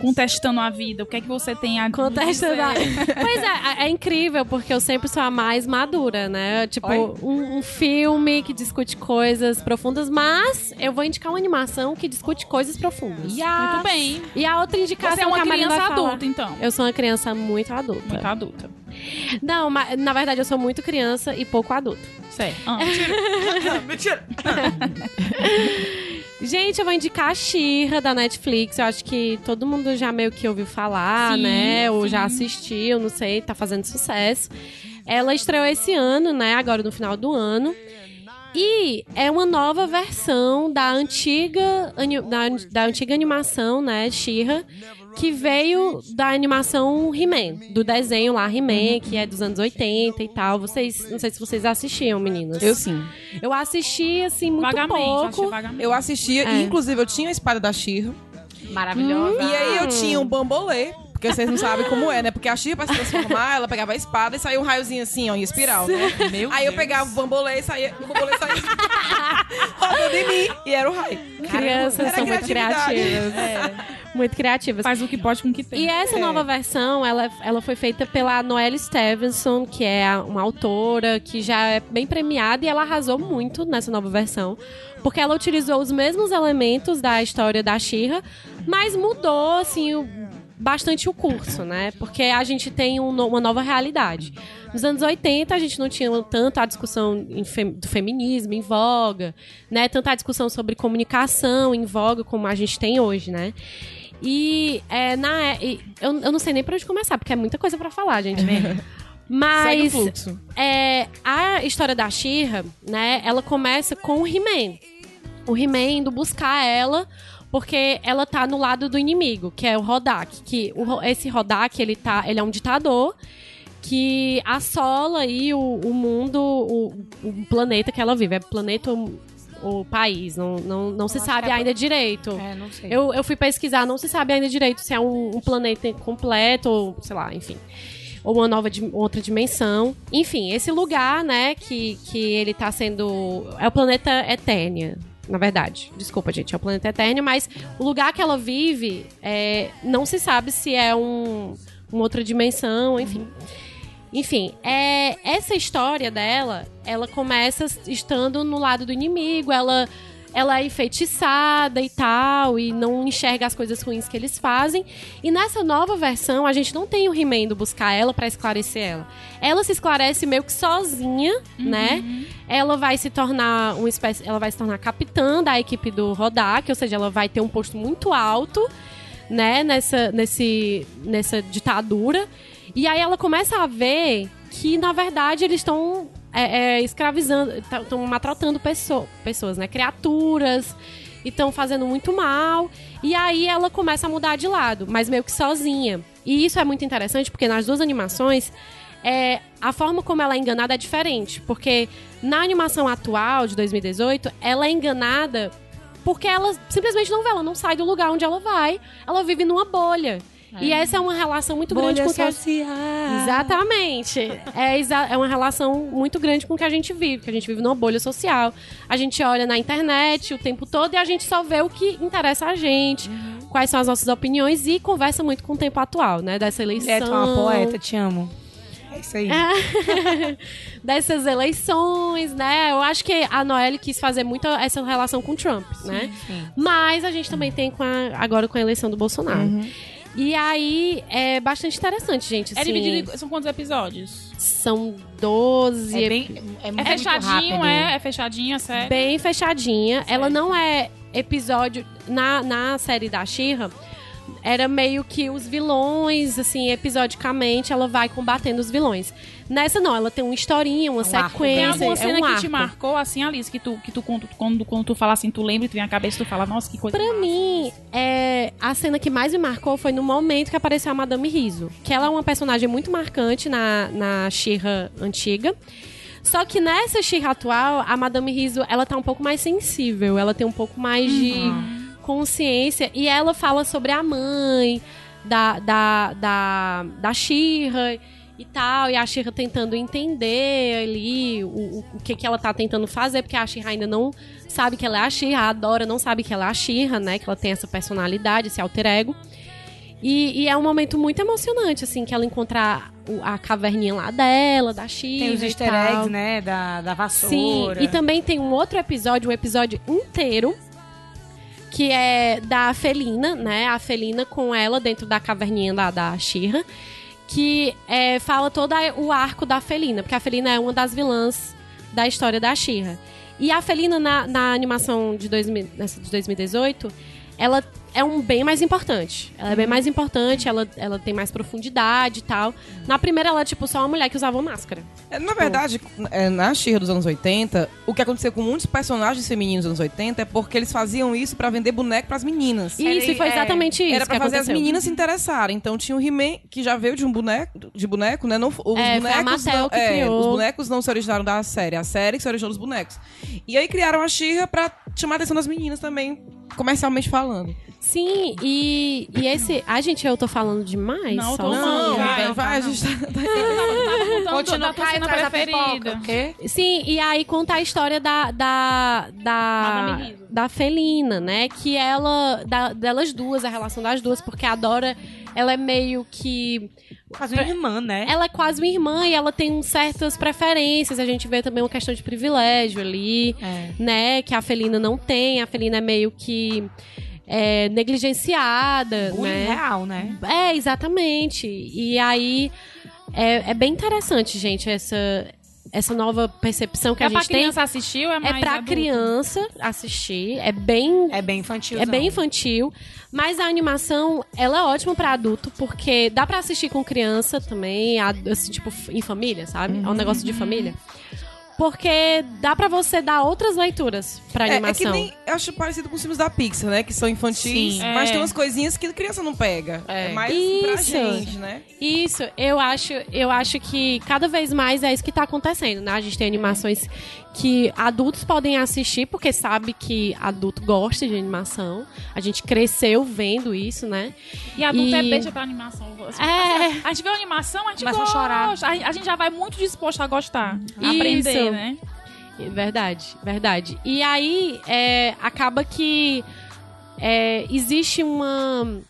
contestando a vida, o que é que você tem a Contesta dizer? da... Pois é, é incrível, porque eu sempre sou a mais madura, né? Tipo, um, um filme que discute coisas profundas, mas eu vou indicar uma animação que discute coisas profundas. Muito bem. E a outra indicação Você é uma que a Marina criança vai falar- adulta, então. Eu sou uma criança muito adulta. Muito adulta. Não, mas na verdade eu sou muito criança e pouco adulta. Certo. Ah, Mentira. Gente, eu vou indicar a Xirra da Netflix. Eu acho que todo mundo já meio que ouviu falar, Sim, né? Ou sim. já assistiu, não sei, tá fazendo sucesso. Ela estreou esse ano, né? Agora no final do ano. E é uma nova versão da antiga, da, da antiga animação, né, She-Ra, que veio da animação He-Man, do desenho lá He-Man, que é dos anos 80 e tal. Vocês, não sei se vocês assistiam, meninas. Eu sim. Eu assisti, assim, muito vagamente, pouco. vagamente. Eu assistia, É. e inclusive eu tinha a espada da Shira. Maravilhosa. E aí eu tinha um bambolê. Porque vocês não sabem como é, né? Porque a Shira, pra se transformar, ela pegava a espada e saía um raiozinho assim, ó, em espiral, né? Meu Aí eu Deus. pegava o bambolê e saía, o bambolê saía rodando em mim. E era o raio. Crianças Era são muito criativas. Muito criativas. Faz o que pode com o que tem. E essa É. nova versão, ela, ela foi feita pela Noelle Stevenson, que é a- uma autora que já é bem premiada e ela arrasou muito nessa nova versão. Porque ela utilizou os mesmos elementos da história da Shira, mas mudou, assim, o- bastante o curso, né? Porque a gente tem um uma nova realidade. Nos anos 80, a gente não tinha tanto a discussão em fem- do feminismo em voga, né? Tanta discussão sobre comunicação em voga como a gente tem hoje, né? E, é, na, é- e eu, eu não sei nem por onde começar, porque é muita coisa pra falar, gente. Mas é, a história da Shira, né, ela começa com o He-Man. O He-Man indo buscar ela porque ela tá no lado do inimigo, que é o Rodak. Que o esse Rodak, ele, tá, ele é um ditador que assola aí o, o mundo, o, o planeta que ela vive. É planeta ou país, não, não, não se sabe é ainda direito. É, não sei. Eu, eu fui pesquisar, não se sabe ainda direito se é um, um planeta completo, ou sei lá, enfim. Ou uma nova outra dimensão. Enfim, esse lugar, né, que, que ele tá sendo. É o planeta Eternia. Na verdade, desculpa, gente, é o planeta Eternia, mas o lugar que ela vive é, não se sabe se é um, uma outra dimensão, enfim. Enfim, é, essa história dela, ela começa estando no lado do inimigo, ela, ela é enfeitiçada e tal, e não enxerga as coisas ruins que eles fazem. E nessa nova versão, a gente não tem o indo buscar ela pra esclarecer ela. Ela se esclarece meio que sozinha, né? Ela vai se tornar uma espécie, ela vai se tornar capitã da equipe do Rodak, ou seja, ela vai ter um posto muito alto, né, nessa, nesse, nessa ditadura. E aí ela começa a ver que, na verdade, eles estão é, é, escravizando, estão maltratando pesso- pessoas, né? Criaturas, e estão fazendo muito mal. E aí ela começa a mudar de lado, mas meio que sozinha. E isso é muito interessante, porque nas duas animações, é, a forma como ela é enganada é diferente. Porque na animação atual, de 2018, ela é enganada porque ela simplesmente não vê, ela não sai do lugar onde ela vai, ela vive numa bolha. E essa é uma relação muito grande com o que a... Exatamente. É, exa- é uma relação muito grande com o que a gente vive, que a gente vive numa bolha social. A gente olha na internet o tempo todo e a gente só vê o que interessa a gente, quais são as nossas opiniões e conversa muito com o tempo atual, né? Dessa eleição. É, tu é uma poeta, te amo. É isso aí. dessas eleições, né? Eu acho que a Noelle quis fazer muito essa relação com o Trump, né? sim. Mas a gente também tem com a- agora com a eleição do Bolsonaro. E aí é bastante interessante, gente. É assim, dividido em... São quantos episódios? São 12 É bem. É, É muito fechadinho, é? É fechadinho, é sério? bem fechadinha. Ela não é episódio. Na, na série da Shira era meio que os vilões, assim, episodicamente, ela vai combatendo os vilões. Nessa não, ela tem uma historinha, uma Um arco, Tem sequência. alguma é cena um que arco. te marcou, assim, Alice, que tu, que tu quando, quando, quando tu fala assim, tu lembra e tu vem a cabeça tu fala, nossa, que coisa Pra massa. mim, é, a cena que mais me marcou foi no momento que apareceu a Madame Riso. Que ela é uma personagem muito marcante na, na She-Ra antiga. Só que nessa She-Ra atual, a Madame Riso, ela tá um pouco mais sensível. Ela tem um pouco mais de consciência. E ela fala sobre a mãe, da, da, da, da Shira e tal, e a Shira tentando entender ali o, o, que, que ela tá tentando fazer, porque a Shira ainda não sabe que ela é a Shira, a Dora não sabe que ela é a Shira, né? Que ela tem essa personalidade, esse alter ego. E, e é um momento muito emocionante, assim, que ela encontrar o- a caverninha lá dela, da Shira. Tem os easter tal. eggs, né? Da, da Sim, vassoura. e também tem um outro episódio, um episódio inteiro, que é da Felina, né? A Felina com ela dentro da caverninha da, da Shira, que é, fala todo o arco da Felina, porque a Felina é uma das vilãs da história da Shira. E a Felina, na, na animação de, 2000, nessa de 2018, ela é um bem mais importante. Ela é bem mais importante, ela, ela tem mais profundidade e tal. Na primeira, ela é tipo só uma mulher que usava máscara. É, Na verdade, é, na Xirra dos anos 80, o que aconteceu com muitos personagens femininos dos anos 80 é porque eles faziam isso pra vender boneco pras meninas. Isso, e foi é, exatamente isso Era pra que fazer aconteceu. as meninas se interessarem. Então tinha o He-Man, que já veio de um boneco, de boneco, né? Não, os É, foi a bonecos não, que é, criou. Os bonecos não se originaram da série, a série que se originou dos bonecos. E aí criaram a Xirra pra chamar a atenção das meninas também, comercialmente falando. Sim, e, e esse. Ai, gente, eu tô falando demais. Não, tô só- Não, vai, a gente tá... Continua, tua cai cena atrás da pipoca. preferida. O? Sim, e aí conta a história da. da. da, da Felina, né? Que ela. Da, delas duas, a relação das duas, porque a Dora, ela é meio que. Quase uma irmã, né? Ela é quase uma irmã e ela tem certas preferências. A gente vê também uma questão de privilégio ali. É. né? Que a Felina não tem. A Felina é meio que é, negligenciada, Bullying né? real, né? É, exatamente. E aí é, é bem interessante, gente, essa, essa nova percepção que É a pra gente tem. criança assistir ou é mais É pra adulto? criança assistir. É bem. É bem infantil. É bem infantil, mas a animação ela é ótima pra adulto porque dá pra assistir com criança também, assim, tipo em família, sabe? É um negócio de família. Porque dá pra você dar outras leituras pra É, é que animação. nem, eu acho parecido com os filmes da Pixar, né? Que são infantis, Sim. mas É. tem umas coisinhas que a criança não pega. É, É. mais pra Isso. gente, né? Isso, eu acho, eu acho que cada vez mais é isso que tá acontecendo, né? A gente tem animações que adultos podem assistir, porque sabe que adulto gosta de animação. A gente cresceu vendo isso, né? E adulto é E- beijo pra animação. Assim, É. A gente vê uma animação, a gente Começa a gosta. chorar. A, gente- a gente já vai muito disposto a gostar. A Isso. aprender, né? Verdade, verdade. E aí, é, acaba que é, existe uma.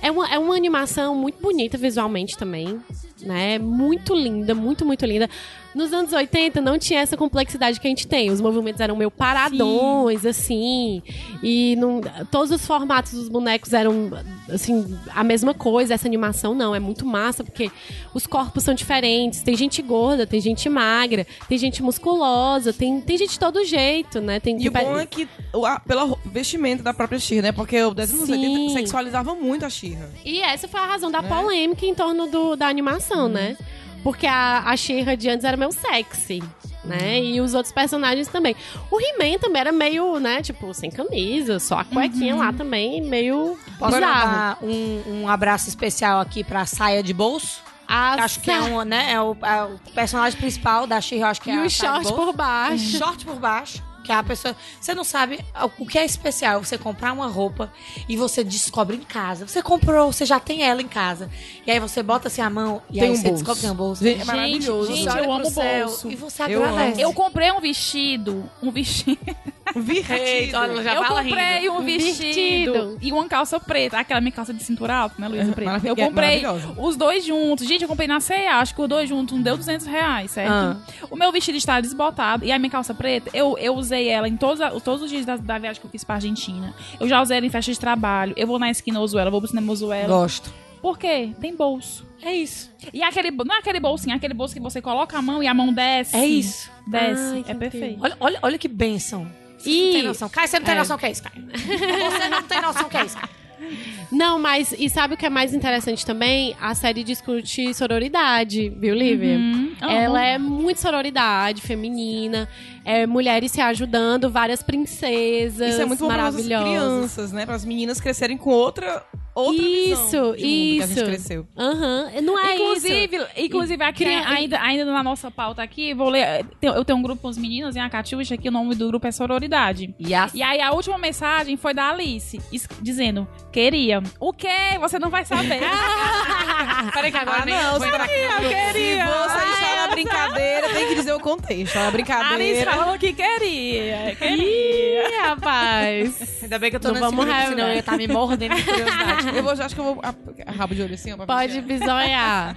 É uma, é uma animação muito bonita visualmente também, né? Muito linda, muito, muito linda. Nos anos 80 não tinha essa complexidade que a gente tem. Os movimentos eram meio paradões, assim. E não, todos os formatos dos bonecos eram, assim, a mesma coisa. Essa animação não, é muito massa, porque os corpos são diferentes. Tem gente gorda, tem gente magra, tem gente musculosa, tem, tem gente de todo jeito, né? Tem E o bom é que, a, pelo vestimento da própria Xirra, né? Porque o desenho dos anos Sim. 80 sexualizava muito a Xirra. E essa foi a razão da Né? polêmica em torno do, da animação, né? Porque a, a She-Ra de antes era meio sexy, né? E os outros personagens também. O He-Man também era meio, né? Tipo, sem camisa, só a cuequinha lá também, meio Posso bizarro. dar um, um abraço especial aqui pra saia de bolso? A acho que é, um, né, é, o, é o personagem principal da She, acho que é E a o saia de short por baixo. Short por baixo. Que a pessoa. Você não sabe o que é especial você comprar uma roupa e você descobre em casa. Você comprou, você já tem ela em casa. E aí você bota assim a mão e Tem aí um você bolso. descobre que tem um bolso. Gente, é maravilhoso. gente, eu pro amo céu bolso. E você Eu agradece. Eu comprei um vestido. Um vestido. Virtido. olha, já eu comprei rindo. um vestido, vestido. e uma calça preta. Aquela minha calça de cintura alta, né, Luísa? Preta. Maravilha- Eu comprei os dois juntos. Gente, eu comprei na C&A. Acho que os dois juntos não deu 200 reais, certo? Ah. O meu vestido está desbotado. E a minha calça preta, eu, eu usei ela em todos, todos os dias da, da viagem que eu fiz pra Argentina. Eu já usei ela em festa de trabalho. Eu vou na esquina, eu uso ela. Eu vou pro cinema, eu uso ela. Gosto. Por quê? Tem bolso. É isso. E aquele, não é aquele bolsinho, é aquele bolso que você coloca a mão e a mão desce. É isso. Desce. Ai, é perfeito. Olha, olha, olha que bênção. Você E- não tem noção. Caio, você não tem É. noção o que é isso, Caio. Você não tem noção o que é isso, Caio. Não, mas e sabe o que é mais interessante também? A série discute sororidade, viu, Lívia? Uhum. Ela é muito sororidade feminina, é mulheres se ajudando, várias princesas Isso é muito bom para as maravilhosas. crianças, né? Para as meninas crescerem com outra outra visão Isso, de mundo que a gente isso. cresceu. Aham. Não é isso. Inclusive, inclusive aqui, cria- ainda, ainda na nossa pauta aqui, vou ler. Eu tenho um grupo com as meninas, em a Catiuxa, que o nome do grupo é Sororidade. Yes. E aí a última mensagem foi da Alice, dizendo, queria. O quê? Você não vai saber. Peraí que agora Ah, nem não, entrar aqui. eu queria. Se você está na brincadeira, tem que dizer o contexto. A A Alice brincadeira. falou que queria. Queria. Ih, rapaz. Ainda bem que eu tô Não nesse vamos grupo, senão eu ia estar me mordendo de curiosidade. Eu vou, acho que eu vou. ah, Rabo de olho assim, ó. Pode ver se bisonhar.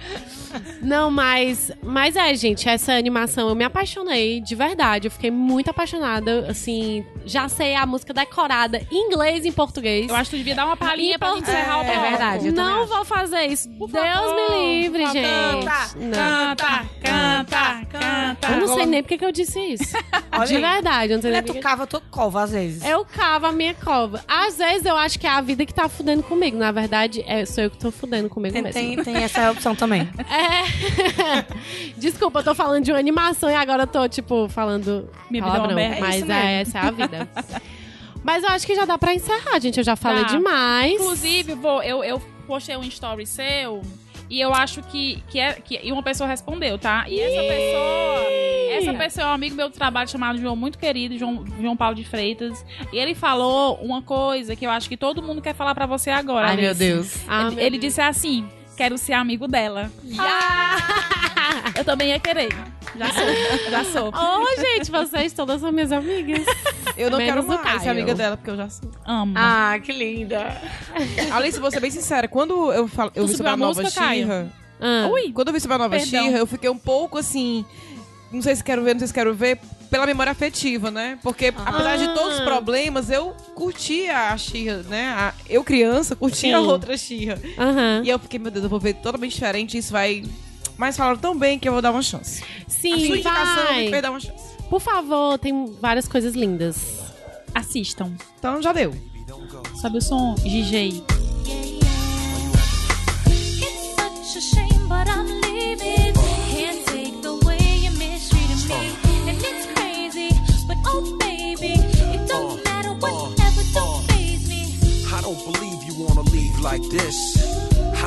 Não, mas. Mas é, gente, essa animação eu me apaixonei, de verdade. Eu fiquei muito apaixonada. Assim, já sei a música decorada em inglês e em português. Eu acho que tu devia dar uma palhinha pra gente encerrar o É bloco. verdade. eu também Não acho. vou fazer isso. Deus favor, me livre, por favor. gente. Canta, Não. Canta, canta, canta. Eu não sei nem porque que eu disse isso. Olha de aí. verdade, eu não sei nem Mulher, porque tu cava, tu cova às vezes. Eu cavo a minha cova. Às vezes eu acho que é a vida que tá fudendo comigo. Na verdade, é, sou eu que tô fudendo comigo Tem, mesmo. tem, tem essa opção também. É. Desculpa, eu tô falando de uma animação e agora eu tô, tipo, falando é uma palavrão. É Mas é, mesmo. essa é a vida. Mas eu acho que já dá pra encerrar, gente. Eu já falei Tá. demais. Inclusive, vou, eu, eu postei um story seu e eu acho que, que, é, que e uma pessoa respondeu, tá? E essa pessoa, essa pessoa é um amigo meu do trabalho chamado João, muito querido, João, João Paulo de Freitas. E ele falou uma coisa que eu acho que todo mundo quer falar pra você agora. Ai, meu Alice. Deus. Ah, ele meu ele disse assim: quero ser amigo dela. Eu também ia querer. Já sou, já sou. Ô, gente, vocês todas são minhas amigas. Eu não Menos quero mais ser amiga dela, porque eu já sou. Amo. Ah, que linda. Alice, vou ser bem sincera. Quando eu, falo, eu Tu vi sobre a a nova? Xirra... Ah. Ui, Quando eu vi sobre a nova. Xirra, eu fiquei um pouco assim... Não sei se quero ver, não sei se quero ver, pela memória afetiva, né? Porque, apesar de todos os problemas, eu curtia a Xirra, né? A- eu, criança, curtia a Sim. outra Xirra. Aham. E eu fiquei, meu Deus, eu vou ver totalmente diferente, isso vai... Mas falaram tão bem que eu vou dar uma chance. a Sim, sua indicação me vai. fez dar uma chance. Por favor, tem várias coisas lindas. assistam. Então já deu. Sobe o som, GG. It's such a shame, but I'm leaving. Can't take the way you mistreated me. And it's crazy, but oh baby, it don't matter whatever, don't faze me. I don't believe you wanna leave like this.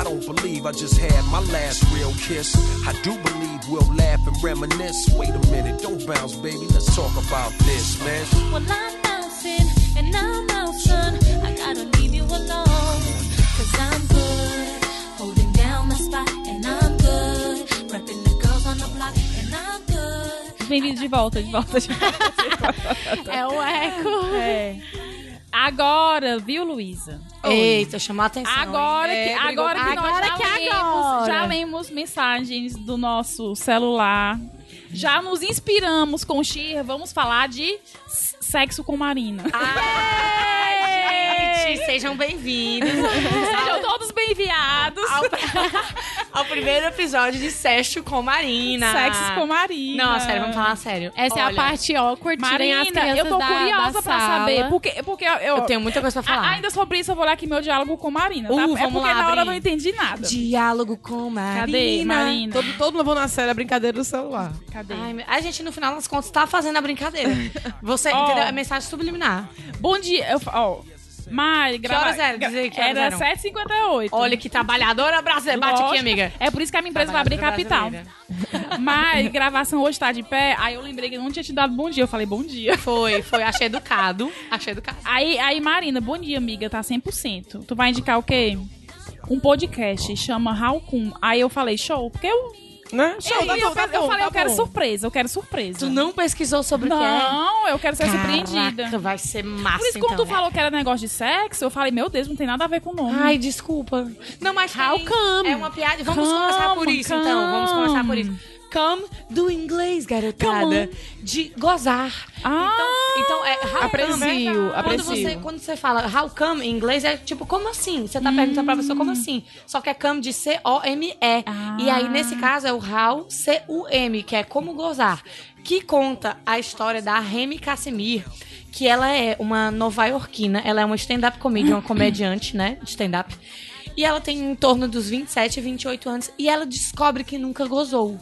I don't believe I just had my last real kiss. I do believe we'll laugh and reminisce. Wait a minute, don't bounce, baby. Let's talk about this, man. Well, I'm bouncing and I'm out, son. I gotta leave you alone. Cause I'm good, holding down my spot, and I'm good. Repping the girls on the block, and I'm good. Bem-vindo de volta, de volta, de volta. É o eco. É. Agora, viu, Luísa? Eita, chamou a atenção. Agora É, que, brigou agora que nós Agora já, que lemos, agora. já lemos mensagens do nosso celular, já nos inspiramos com Xirra, vamos falar de sexo com Marina. Ai, gente, sejam bem-vindos Sejam todos bem-viados. ao, ao primeiro episódio de Sexo com Marina. Sexo com Marina. Não, sério, vamos falar sério. Essa é a Olha, parte awkward, Marina, as crianças eu tô da, curiosa da pra sala. saber, porque, porque eu, Eu tenho muita coisa pra A- falar. ainda sobre isso eu vou olhar aqui meu diálogo com Marina, tá? Uh, é vamos porque lá, na hora eu não entendi nada. Diálogo com Marina. Cadê, Marina? Todo, todo mundo levou na série a brincadeira do celular. Cadê? Ai, a gente, no final das contas, tá fazendo a brincadeira. Você, Ó. entendeu? É mensagem subliminar. Bom dia, eu, ó, Mari, grava... horas era? Diz aí que horas Era eram. 7h58. Olha que trabalhadora brasileira. Bate aqui, amiga. É por isso que a minha empresa vai abrir capital. Mas gravação hoje tá de pé, aí eu lembrei que eu não tinha te dado bom dia. Eu falei bom dia. Foi, foi. Achei educado. Achei educado. Aí, aí Marina, bom dia, amiga, tá 100%. Tu vai indicar o quê? Um podcast, chama Raukun. Aí eu falei, show, porque eu. Né? Show, eu, tá eu, bom, tá eu bom, falei, tá eu quero bom. surpresa, eu quero surpresa. Tu não pesquisou sobre o que é? Não, eu quero ser surpreendida. Caraca, vai ser massa, Por isso, então. quando tu falou que era negócio de sexo, eu falei, meu Deus, não tem nada a ver com o nome. Ai, desculpa. Não, mas How tem- come? É uma piada. Vamos Come, começar por isso, então. Vamos come. começar por isso. Come do inglês, garotada. De gozar. Ah, Então, então é how Aprecio, come. Quando você, quando você fala how come em inglês, é tipo, como assim? Você tá perguntando pra pessoa como assim? Só que é come de C-O-M-E. E aí, nesse caso, é o how C-U-M, que é como gozar. Que conta a história da Remy Casimir, que ela é uma nova-iorquina. Ela é uma stand-up comedian, uma comediante, né? De stand-up. E ela tem em torno dos 27, 28 anos. E ela descobre que nunca gozou.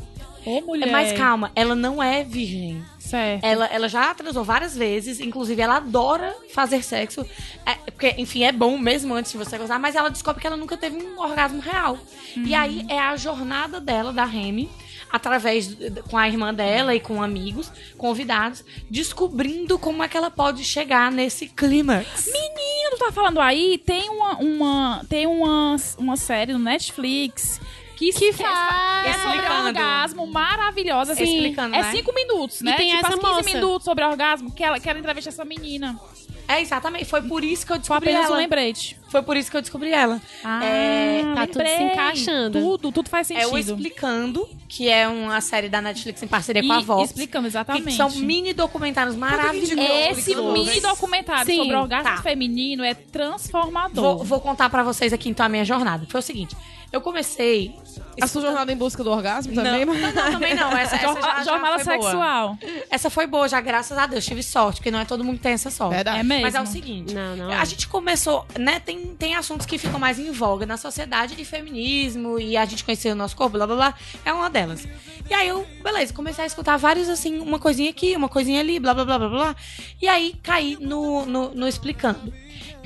Ô, mulher. Mas calma, ela não é virgem. Certo. Ela, ela já transou várias vezes, inclusive ela adora fazer sexo. É, porque, enfim, é bom mesmo antes de você gozar, mas ela descobre que ela nunca teve um orgasmo real. E aí é a jornada dela, da Remy, através com a irmã dela e com amigos, convidados, descobrindo como é que ela pode chegar nesse clímax. Menino, tu tá falando aí, tem uma, uma, tem uma, uma série no Netflix que, que faz. é sobre Explicando. orgasmo maravilhosa. Sim. Explicando, é né? cinco minutos, né? tem tipo, essa as 15 moça. minutos sobre orgasmo que ela, que ela entrevista essa menina. É, exatamente. Foi por isso que eu descobri apenas um ela. lembrete. Foi por isso que eu descobri ela. Ah, É, tá tudo se lembrei. encaixando. Tudo, tudo faz É o sentido. Explicando, que é uma série da Netflix em parceria com a E Vox. explicando Que exatamente. são mini documentários maravilhosos. Esse mini documentário Sim, sobre orgasmo tá. feminino é transformador. Vou, vou contar pra vocês aqui então a minha jornada. Foi o seguinte, eu comecei... A sua jornada em busca do orgasmo também? Não, não, não, também não. Essa, essa já, já jornada foi boa. sexual. Essa foi boa já, graças a Deus. Tive sorte, porque não é todo mundo que tem essa sorte. Verdade. É mesmo. Mas é o seguinte, Não, não. a gente começou, né, tem, tem assuntos que ficam mais em voga na sociedade de feminismo e a gente conhecer o nosso corpo, blá blá blá, é uma delas. E aí eu, beleza, comecei a escutar vários, assim, uma coisinha aqui, uma coisinha ali, blá blá blá blá blá, e aí caí no, no, no explicando.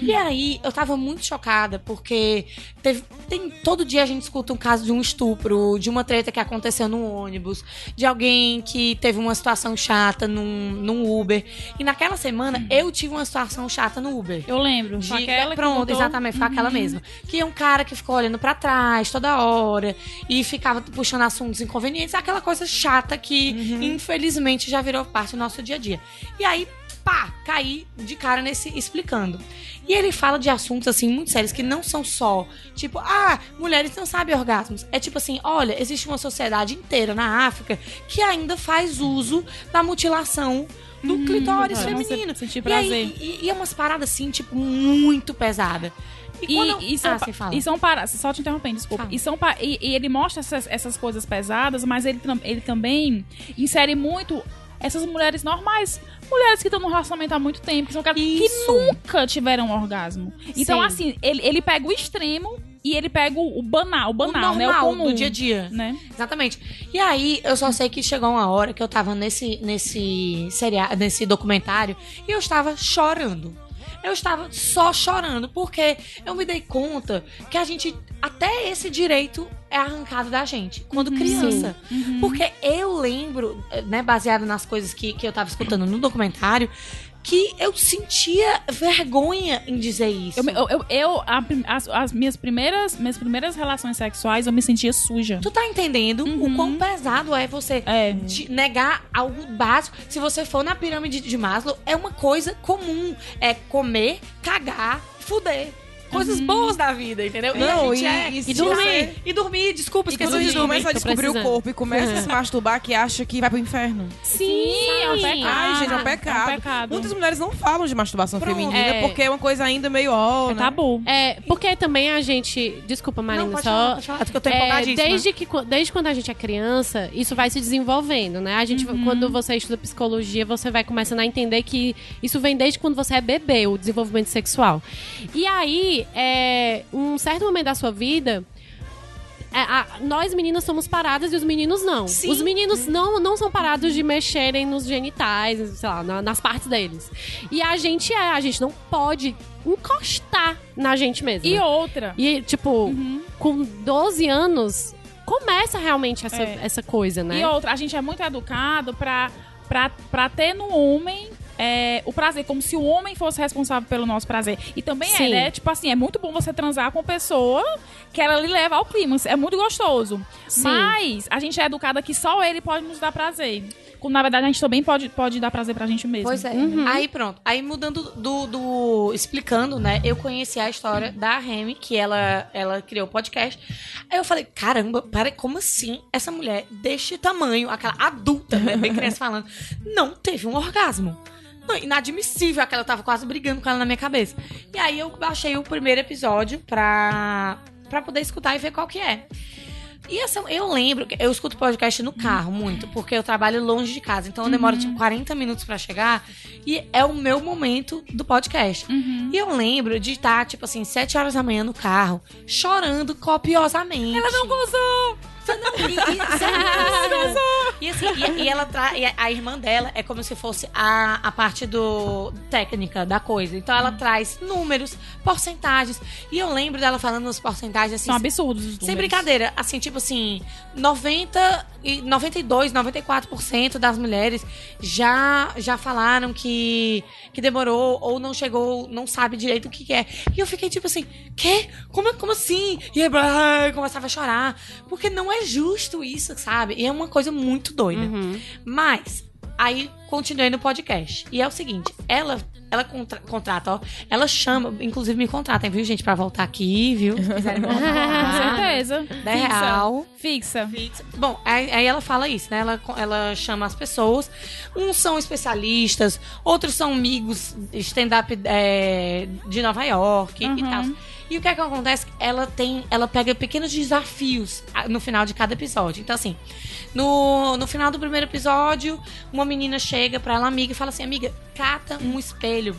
E aí, eu tava muito chocada, porque teve, tem, todo dia a gente escuta um caso de um estupro, de uma treta que aconteceu no ônibus, de alguém que teve uma situação chata num, num Uber. E naquela semana, eu tive uma situação chata no Uber. Eu lembro. De- Foi aquela que pronto, exatamente, foi aquela mesma. Que é um cara que ficou olhando pra trás toda hora e ficava puxando assuntos inconvenientes, aquela coisa chata que, infelizmente, já virou parte do nosso dia a dia. E aí, pá, caí de cara nesse explicando. E ele fala de assuntos, assim, muito sérios, que não são só, tipo, ah, mulheres não sabem orgasmos. É tipo assim, olha, existe uma sociedade inteira na África que ainda faz uso da mutilação do clitóris pra não feminino. se- sentir E aí, prazer. e, e é umas paradas assim, tipo, muito pesada. E, quando e são, ah, pa- e são para, só te interrompendo, desculpa. Fala. E, são pa- e, e ele mostra essas, essas coisas pesadas, mas ele, ele também insere muito essas mulheres normais. Mulheres que estão no relacionamento há muito tempo, que são caras que nunca tiveram um orgasmo. Então, Sim. assim, ele, ele pega o extremo e ele pega o, o banal, o banal, o né? O normal comum. do dia a dia. Né? Exatamente. E aí, eu só sei que chegou uma hora que eu tava nesse, nesse, seriado, nesse documentário e eu estava chorando. Eu estava só chorando, porque eu me dei conta que a gente. Até esse direito é arrancado da gente, quando criança. Porque eu lembro, né, baseado nas coisas que, que eu tava escutando no documentário, que eu sentia vergonha em dizer isso. Eu, eu, eu, a as, as minhas primeiras minhas primeiras relações sexuais, eu me sentia suja. Tu tá entendendo o quão pesado é você É. negar algo básico? Se você for na pirâmide de Maslow, é uma coisa comum. É comer, cagar, fuder. Coisas boas da vida, entendeu? Não, gente e- é- e e, dormir. você- E dormir, desculpa, E esqueci de dormir. começa a descobrir o corpo e começa a se masturbar, que acha que vai pro inferno. Sim, é um pecado. Ai, gente, é um Ah, pecado. é um pecado. Muitas mulheres não falam de masturbação Pronto. feminina É. porque é uma coisa ainda meio ó, É né? tabu. É, porque também a gente. Desculpa, Marina, Não, só. falar, porque eu tô É, empolgadíssima. desde, que, desde quando a gente é criança, isso vai se desenvolvendo, né? A gente, quando você estuda psicologia, você vai começando a entender que isso vem desde quando você é bebê, o desenvolvimento sexual. E aí, é, um certo momento da sua vida. é, a- nós meninas somos paradas e os meninos não. Sim. Os meninos não, não são parados de mexerem nos genitais, sei lá, na- nas partes deles. E a gente é, a gente não pode encostar na gente mesmo. E outra, E, tipo, com 12 anos, começa realmente essa, É. essa coisa, né? E outra, a gente é muito educado pra, pra, pra ter no homem é, o prazer, como se o homem fosse responsável pelo nosso prazer. E também é, Sim. né? Tipo assim, é muito bom você transar com pessoa que ela lhe leva ao clima. É muito gostoso. Sim. Mas a gente é educada que só ele pode nos dar prazer. Quando, na verdade, a gente também pode, pode dar prazer pra gente mesmo. Pois é. Aí pronto. Aí mudando do, do- Explicando, né? Eu conheci a história da Remy, que ela, ela criou o podcast. Aí eu falei, caramba, para, como assim essa mulher deste tamanho, aquela adulta, né? Bem criança falando, não teve um orgasmo. Não, inadmissível, aquela eu tava quase brigando com ela na minha cabeça. E aí eu baixei o primeiro episódio pra, pra poder escutar e ver qual que é. E essa, eu lembro, eu escuto podcast no carro muito, porque eu trabalho longe de casa, então eu demoro tipo 40 minutos pra chegar e é o meu momento do podcast. E eu lembro de estar, tipo assim, 7 horas da manhã no carro, chorando copiosamente. Ela não gozou! E assim, e, e ela tra... e a- irmã dela é como se fosse a, a parte do técnica da coisa. Então ela traz números, porcentagens. E eu lembro dela falando nas porcentagens assim. São absurdos os Sem números. brincadeira, assim, tipo assim, 90 e 92, 94% das mulheres já já falaram que que demorou ou não chegou, não sabe direito o que, que é. E eu fiquei tipo assim, quê? Como, como assim? E aí, blá, começava a chorar, porque não é justo isso, sabe? E é uma coisa muito doida. Mas aí continuei no podcast. E é o seguinte, ela ela contra- contrata, ó, ela chama, inclusive me contratem, viu, gente, pra voltar aqui, viu? Se quiserem Com certeza. Da real. Fixa. Bom, aí, aí ela fala isso, né? Ela, ela chama as pessoas. Uns são especialistas, outros são amigos stand-up é, de Nova York e tal. E o que é que acontece? Ela tem. Ela pega pequenos desafios ah, no final de cada episódio. Então, assim, no, no final do primeiro episódio, uma menina chega pra ela, amiga, e fala assim: amiga, cata um espelho.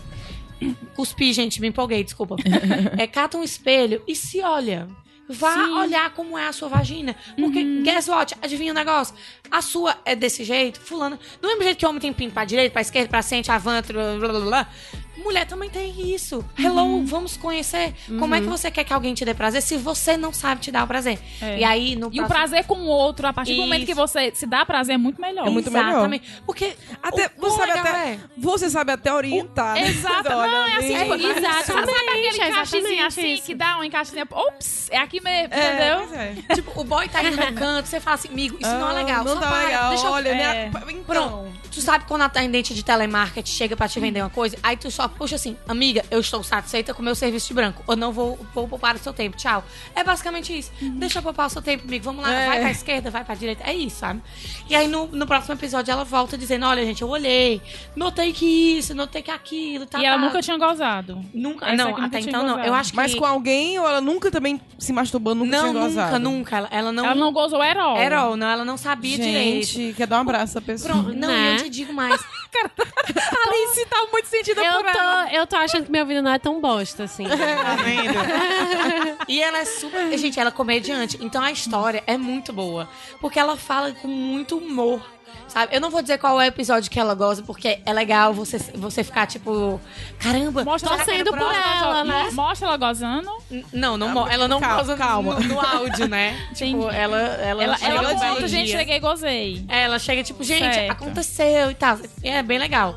Cuspi, gente, me empolguei, desculpa. É, cata um espelho e se olha. Vá Sim. olhar como é a sua vagina. Porque, guess what? Adivinha o negócio? A sua é desse jeito, fulano. Do mesmo jeito que o homem tem pinto pra direita, pra esquerda, pra frente, avante, blá, blá, blá, blá. Mulher também tem isso. Hello, vamos conhecer. Como é que você quer que alguém te dê prazer se você não sabe te dar o prazer? É. E aí, no E o prazer com o outro, a partir do momento que Isso. você se dá prazer, é muito melhor. É muito melhor. Exatamente. Porque Até, o você, sabe legal até, é. você sabe até orientar. né? Exato. Olha, Não, é assim, tipo, Exatamente, sabe aquele encaixezinho assim, isso. que dá um encaixezinho, ops, é aqui mesmo, É, entendeu? é. Tipo, o boy tá indo no canto, você fala assim, amigo, isso não é Ah, legal. Não tá para, legal. Deixa eu... Olha, É. né? Então. Pronto. Tu sabe quando a atendente de telemarketing chega pra te vender uma coisa, aí tu só puxa assim, amiga, eu estou satisfeita com o meu serviço de branco. Eu não vou, vou poupar o seu tempo. Tchau. É basicamente isso. Deixa eu poupar o seu tempo, amigo. Vamos lá, É. vai pra esquerda, vai pra direita. É isso, sabe? E aí no, no próximo episódio ela volta dizendo: Olha, gente, eu olhei, notei que isso, notei que aquilo, tá. E ela tá. nunca tinha gozado. Nunca. Essa não, nunca até então não. gozado. Eu acho que. Mas com alguém ou ela nunca também se masturbando, nunca Não, tinha gozado? nunca, nunca. Ela, ela não. Ela não gozou Erol. Era, não, ela não sabia direito. Gente, quer dar um abraço à pessoa. Pronto, não, Né? eu te digo mais. A Alice tá muito sentida Eu por ela. Tô, eu tô achando que minha vida não é tão bosta assim. Tá vendo? E ela é super. Gente, ela é comediante. Então a história é muito boa. Porque ela fala com muito humor. Sabe? Eu não vou dizer qual é o episódio que ela goza, porque é legal você, você ficar tipo. Caramba, Mostra que torcendo no por ela, né? Mostra ela gozando. N- Não, não, ela não Calma, goza calma. No, no áudio, né? tipo, ela. Ela, Ela, chega ela conta, gente, cheguei e gozei. É, ela chega tipo, gente, Certo. aconteceu e tal. É bem legal.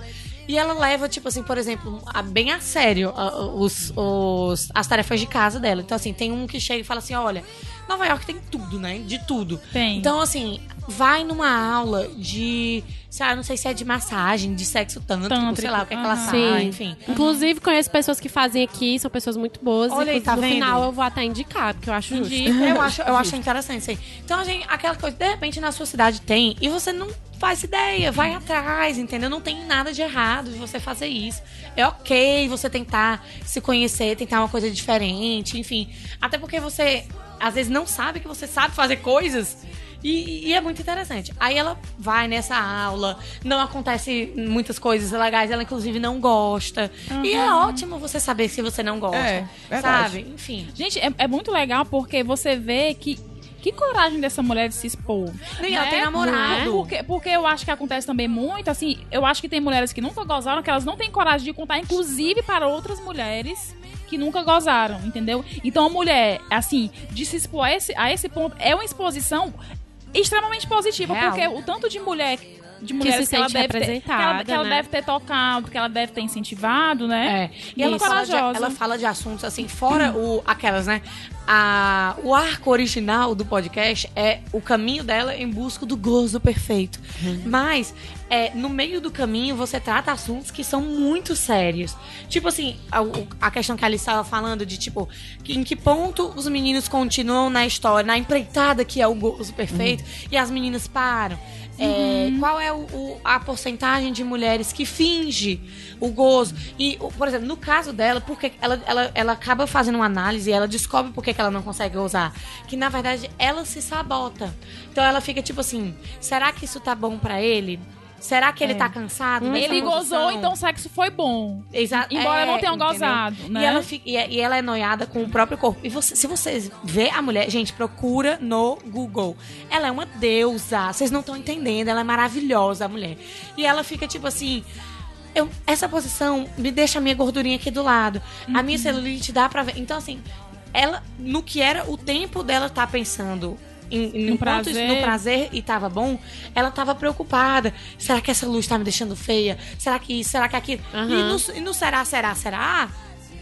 E ela leva, tipo assim, por exemplo, a- bem a sério a- os, os- as tarefas de casa dela. Então, assim, tem um que chega e fala assim: olha, Nova York tem tudo, né? De tudo. Tem. Então, assim, vai numa aula de. Sei lá, não sei se é de massagem, de sexo Tântrico, sei lá o que, é que ela sabe, Sim. enfim. Inclusive, conheço pessoas que fazem aqui, são pessoas muito boas. Olha aí, tá no vendo? final eu vou até indicar, porque eu acho justo. Eu acho, eu acho interessante isso aí. Então, a gente, aquela coisa, de repente na sua cidade tem, e você não faz ideia, vai atrás, entendeu? Não tem nada de errado de você fazer isso. É ok você tentar se conhecer, tentar uma coisa diferente, enfim. Até porque você, às vezes, não sabe que você sabe fazer coisas. E, e é muito interessante. Aí ela vai nessa aula, não acontece muitas coisas legais, ela inclusive não gosta. E é ótimo você saber se você não gosta. É, sabe? Enfim. Gente, é, é muito legal porque você vê que. Que coragem dessa mulher de se expor. Nem ela né? tem namorado. Porque, porque eu acho que acontece também muito, assim, eu acho que tem mulheres que nunca gozaram, que elas não têm coragem de contar, inclusive para outras mulheres que nunca gozaram, entendeu? Então a mulher, assim, de se expor a esse, a esse ponto, é uma exposição extremamente positiva, Real. porque o tanto de mulher de mulheres se que, ela deve ter, que ela, que ela né? deve ter tocado, que ela deve ter incentivado, né? É. E ela Isso. fala, de, ela fala de assuntos assim, fora o, aquelas, né? A, o arco original do podcast é o caminho dela em busca do gozo perfeito. Mas, é, no meio do caminho, você trata assuntos que são muito sérios. Tipo assim, a, a questão que a Alice estava falando de, tipo, que- em que ponto os meninos continuam na história, na empreitada que é o gozo perfeito, e as meninas param. É, Qual é o, o- a porcentagem de mulheres que finge o gozo? E, por exemplo, no caso dela, porque ela, ela, ela acaba fazendo uma análise e ela descobre por que ela não consegue gozar. Que na verdade ela se sabota. Então ela fica tipo assim: será que isso tá bom pra ele? Será que ele tá cansado? dessa Ele gozou, posição? então o sexo foi bom. Exa- Embora é, não tenham entendeu? gozado, né? E ela, fica, e, é- e ela é noiada com o próprio corpo. E você- se vocês vê a mulher, gente, procura no Google. Ela é uma deusa. Vocês não estão entendendo. Ela é maravilhosa, a mulher. E ela fica tipo assim. eu- essa posição me deixa a minha gordurinha aqui do lado. A Uhum. minha celulite dá pra ver. Então, assim, ela, no que era o tempo dela tá pensando. Em, No isso- prazer. no prazer e tava bom, ela tava preocupada. Será que essa luz tá me deixando feia? Será que isso? Será que aquilo? E, Aham. no, e no será, será, será?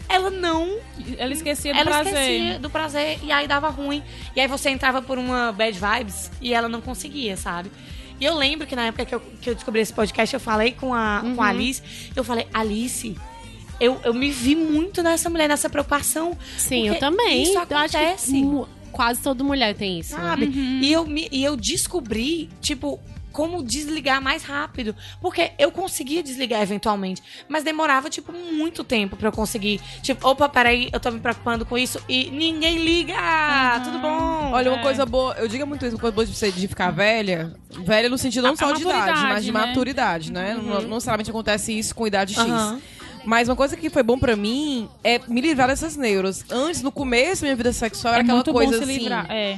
Ela não. Ela esquecia do ela prazer. esquecia do prazer e aí dava ruim. E aí você entrava por uma bad vibes e ela não conseguia, sabe? E eu lembro que na época que eu, que eu descobri esse podcast, eu falei com a, com Uhum. a Alice. Eu falei, Alice. Eu, eu me vi muito nessa mulher, nessa preocupação. Sim, eu também. Isso eu acho que acontece. Quase toda mulher tem isso. né? Sabe? Uhum. E, eu me, e eu descobri, tipo, como desligar mais rápido. Porque eu conseguia desligar eventualmente. Mas demorava, tipo, muito tempo pra eu conseguir. Tipo, opa, peraí, eu tô me preocupando com isso. E ninguém liga! Tudo bom? Olha, uma É. coisa boa, eu digo muito isso, uma coisa boa de você de ficar velha. Velha no sentido não A- só a de idade, maturidade, mas de né? maturidade, né? Não, não necessariamente acontece isso com idade X. Aham. Mas uma coisa que foi bom pra mim é me livrar dessas neuras. Antes, no começo da minha vida sexual, era É aquela coisa assim. livrar. É.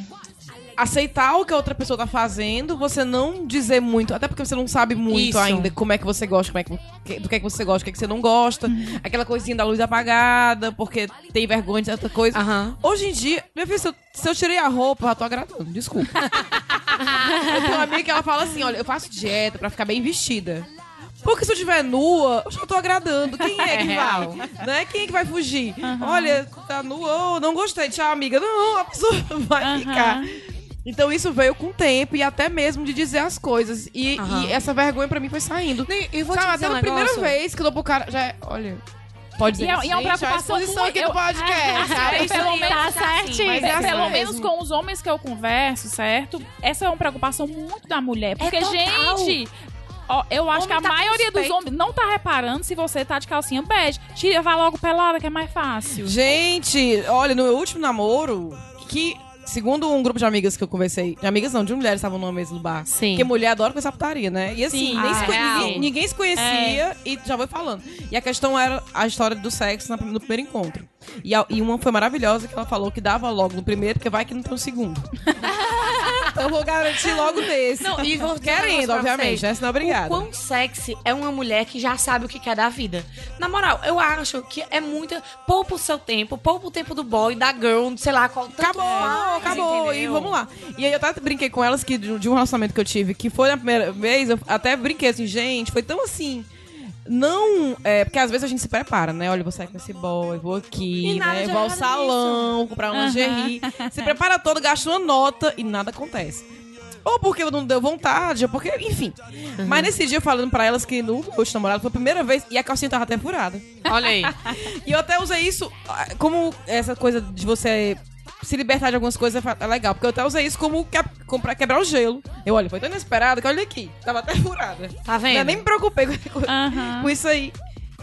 aceitar o que a outra pessoa tá fazendo, você não dizer muito, até porque você não sabe muito Isso. ainda como é que você gosta, como é que, do que é que você gosta, do que é que você não gosta. Aquela coisinha da luz apagada, porque tem vergonha de certa coisa. Aham. Hoje em dia, minha filha, se eu, se eu tirei a roupa, eu já tô agradando, desculpa. eu tenho uma amiga que ela fala assim, olha, eu faço dieta pra ficar bem vestida. Porque se eu estiver nua, eu já tô agradando. Quem é que vai? Né? Quem é que vai fugir? Olha, tá nua, oh, não gostei, tchau, amiga. Não, a pessoa vai Aham. ficar. Então isso veio com o tempo e até mesmo de dizer as coisas. E, Aham. e essa vergonha pra mim foi saindo. E, e vou Sabe, te dizer até um na primeira vez que eu dou pro cara. Já é, olha. Pode dizer. E é- e é uma preocupação a muito- aqui do eu- podcast. Cara, Isso pelo menos tá certinho. Mas é assim Pelo mesmo. menos com os homens que eu converso, certo? Essa é uma preocupação muito da mulher. Porque, total. gente. Ó, eu acho que a tá maioria dos homens não tá reparando se você tá de calcinha bege. Tira, vai logo pelada, que é mais fácil. Gente, olha, no meu último namoro, que, segundo um grupo de amigas que eu conversei, de amigas não, de mulheres que estavam numa mesa no bar. Sim. Porque mulher adora conversar putaria, né? E assim, Sim. nem se Ah, conhe- real. ninguém, ninguém se conhecia e já foi falando. E a questão era a história do sexo no primeiro encontro. E, a- e uma foi maravilhosa que ela falou que dava logo no primeiro, porque vai que não tem o segundo. então eu vou garantir logo nesse. Não, e vou Querendo, obviamente, vocês. né? Senão, obrigada. O quão sexy é uma mulher que já sabe o que quer da vida. Na moral, eu acho que é muita. Poupa o seu tempo, poupa o tempo do boy, da girl, sei lá qual. tanto Acabou, faz, acabou. E entendeu? vamos lá. E aí eu até brinquei com elas que de de um relacionamento que eu tive, que foi na primeira vez, eu até brinquei assim, gente, foi tão assim. Não. É, porque às vezes a gente se prepara, né? Olha, eu vou sair com esse boy, vou aqui, né? Vou ao salão, comprar um lingerie. se prepara todo, gasta uma nota e nada acontece. Ou porque não deu vontade, ou porque, enfim. Mas nesse dia eu falando pra elas que no meu namorado foi a primeira vez e a calcinha tava até furada. Olha aí. E eu até usei isso ah, como essa coisa de você se libertar de algumas coisas é é legal. Porque eu até usei isso como, que, como pra quebrar o gelo. Eu, olha, foi tão inesperado que olha aqui, tava até furada. Tá vendo? Eu nem me preocupei com, com- isso aí.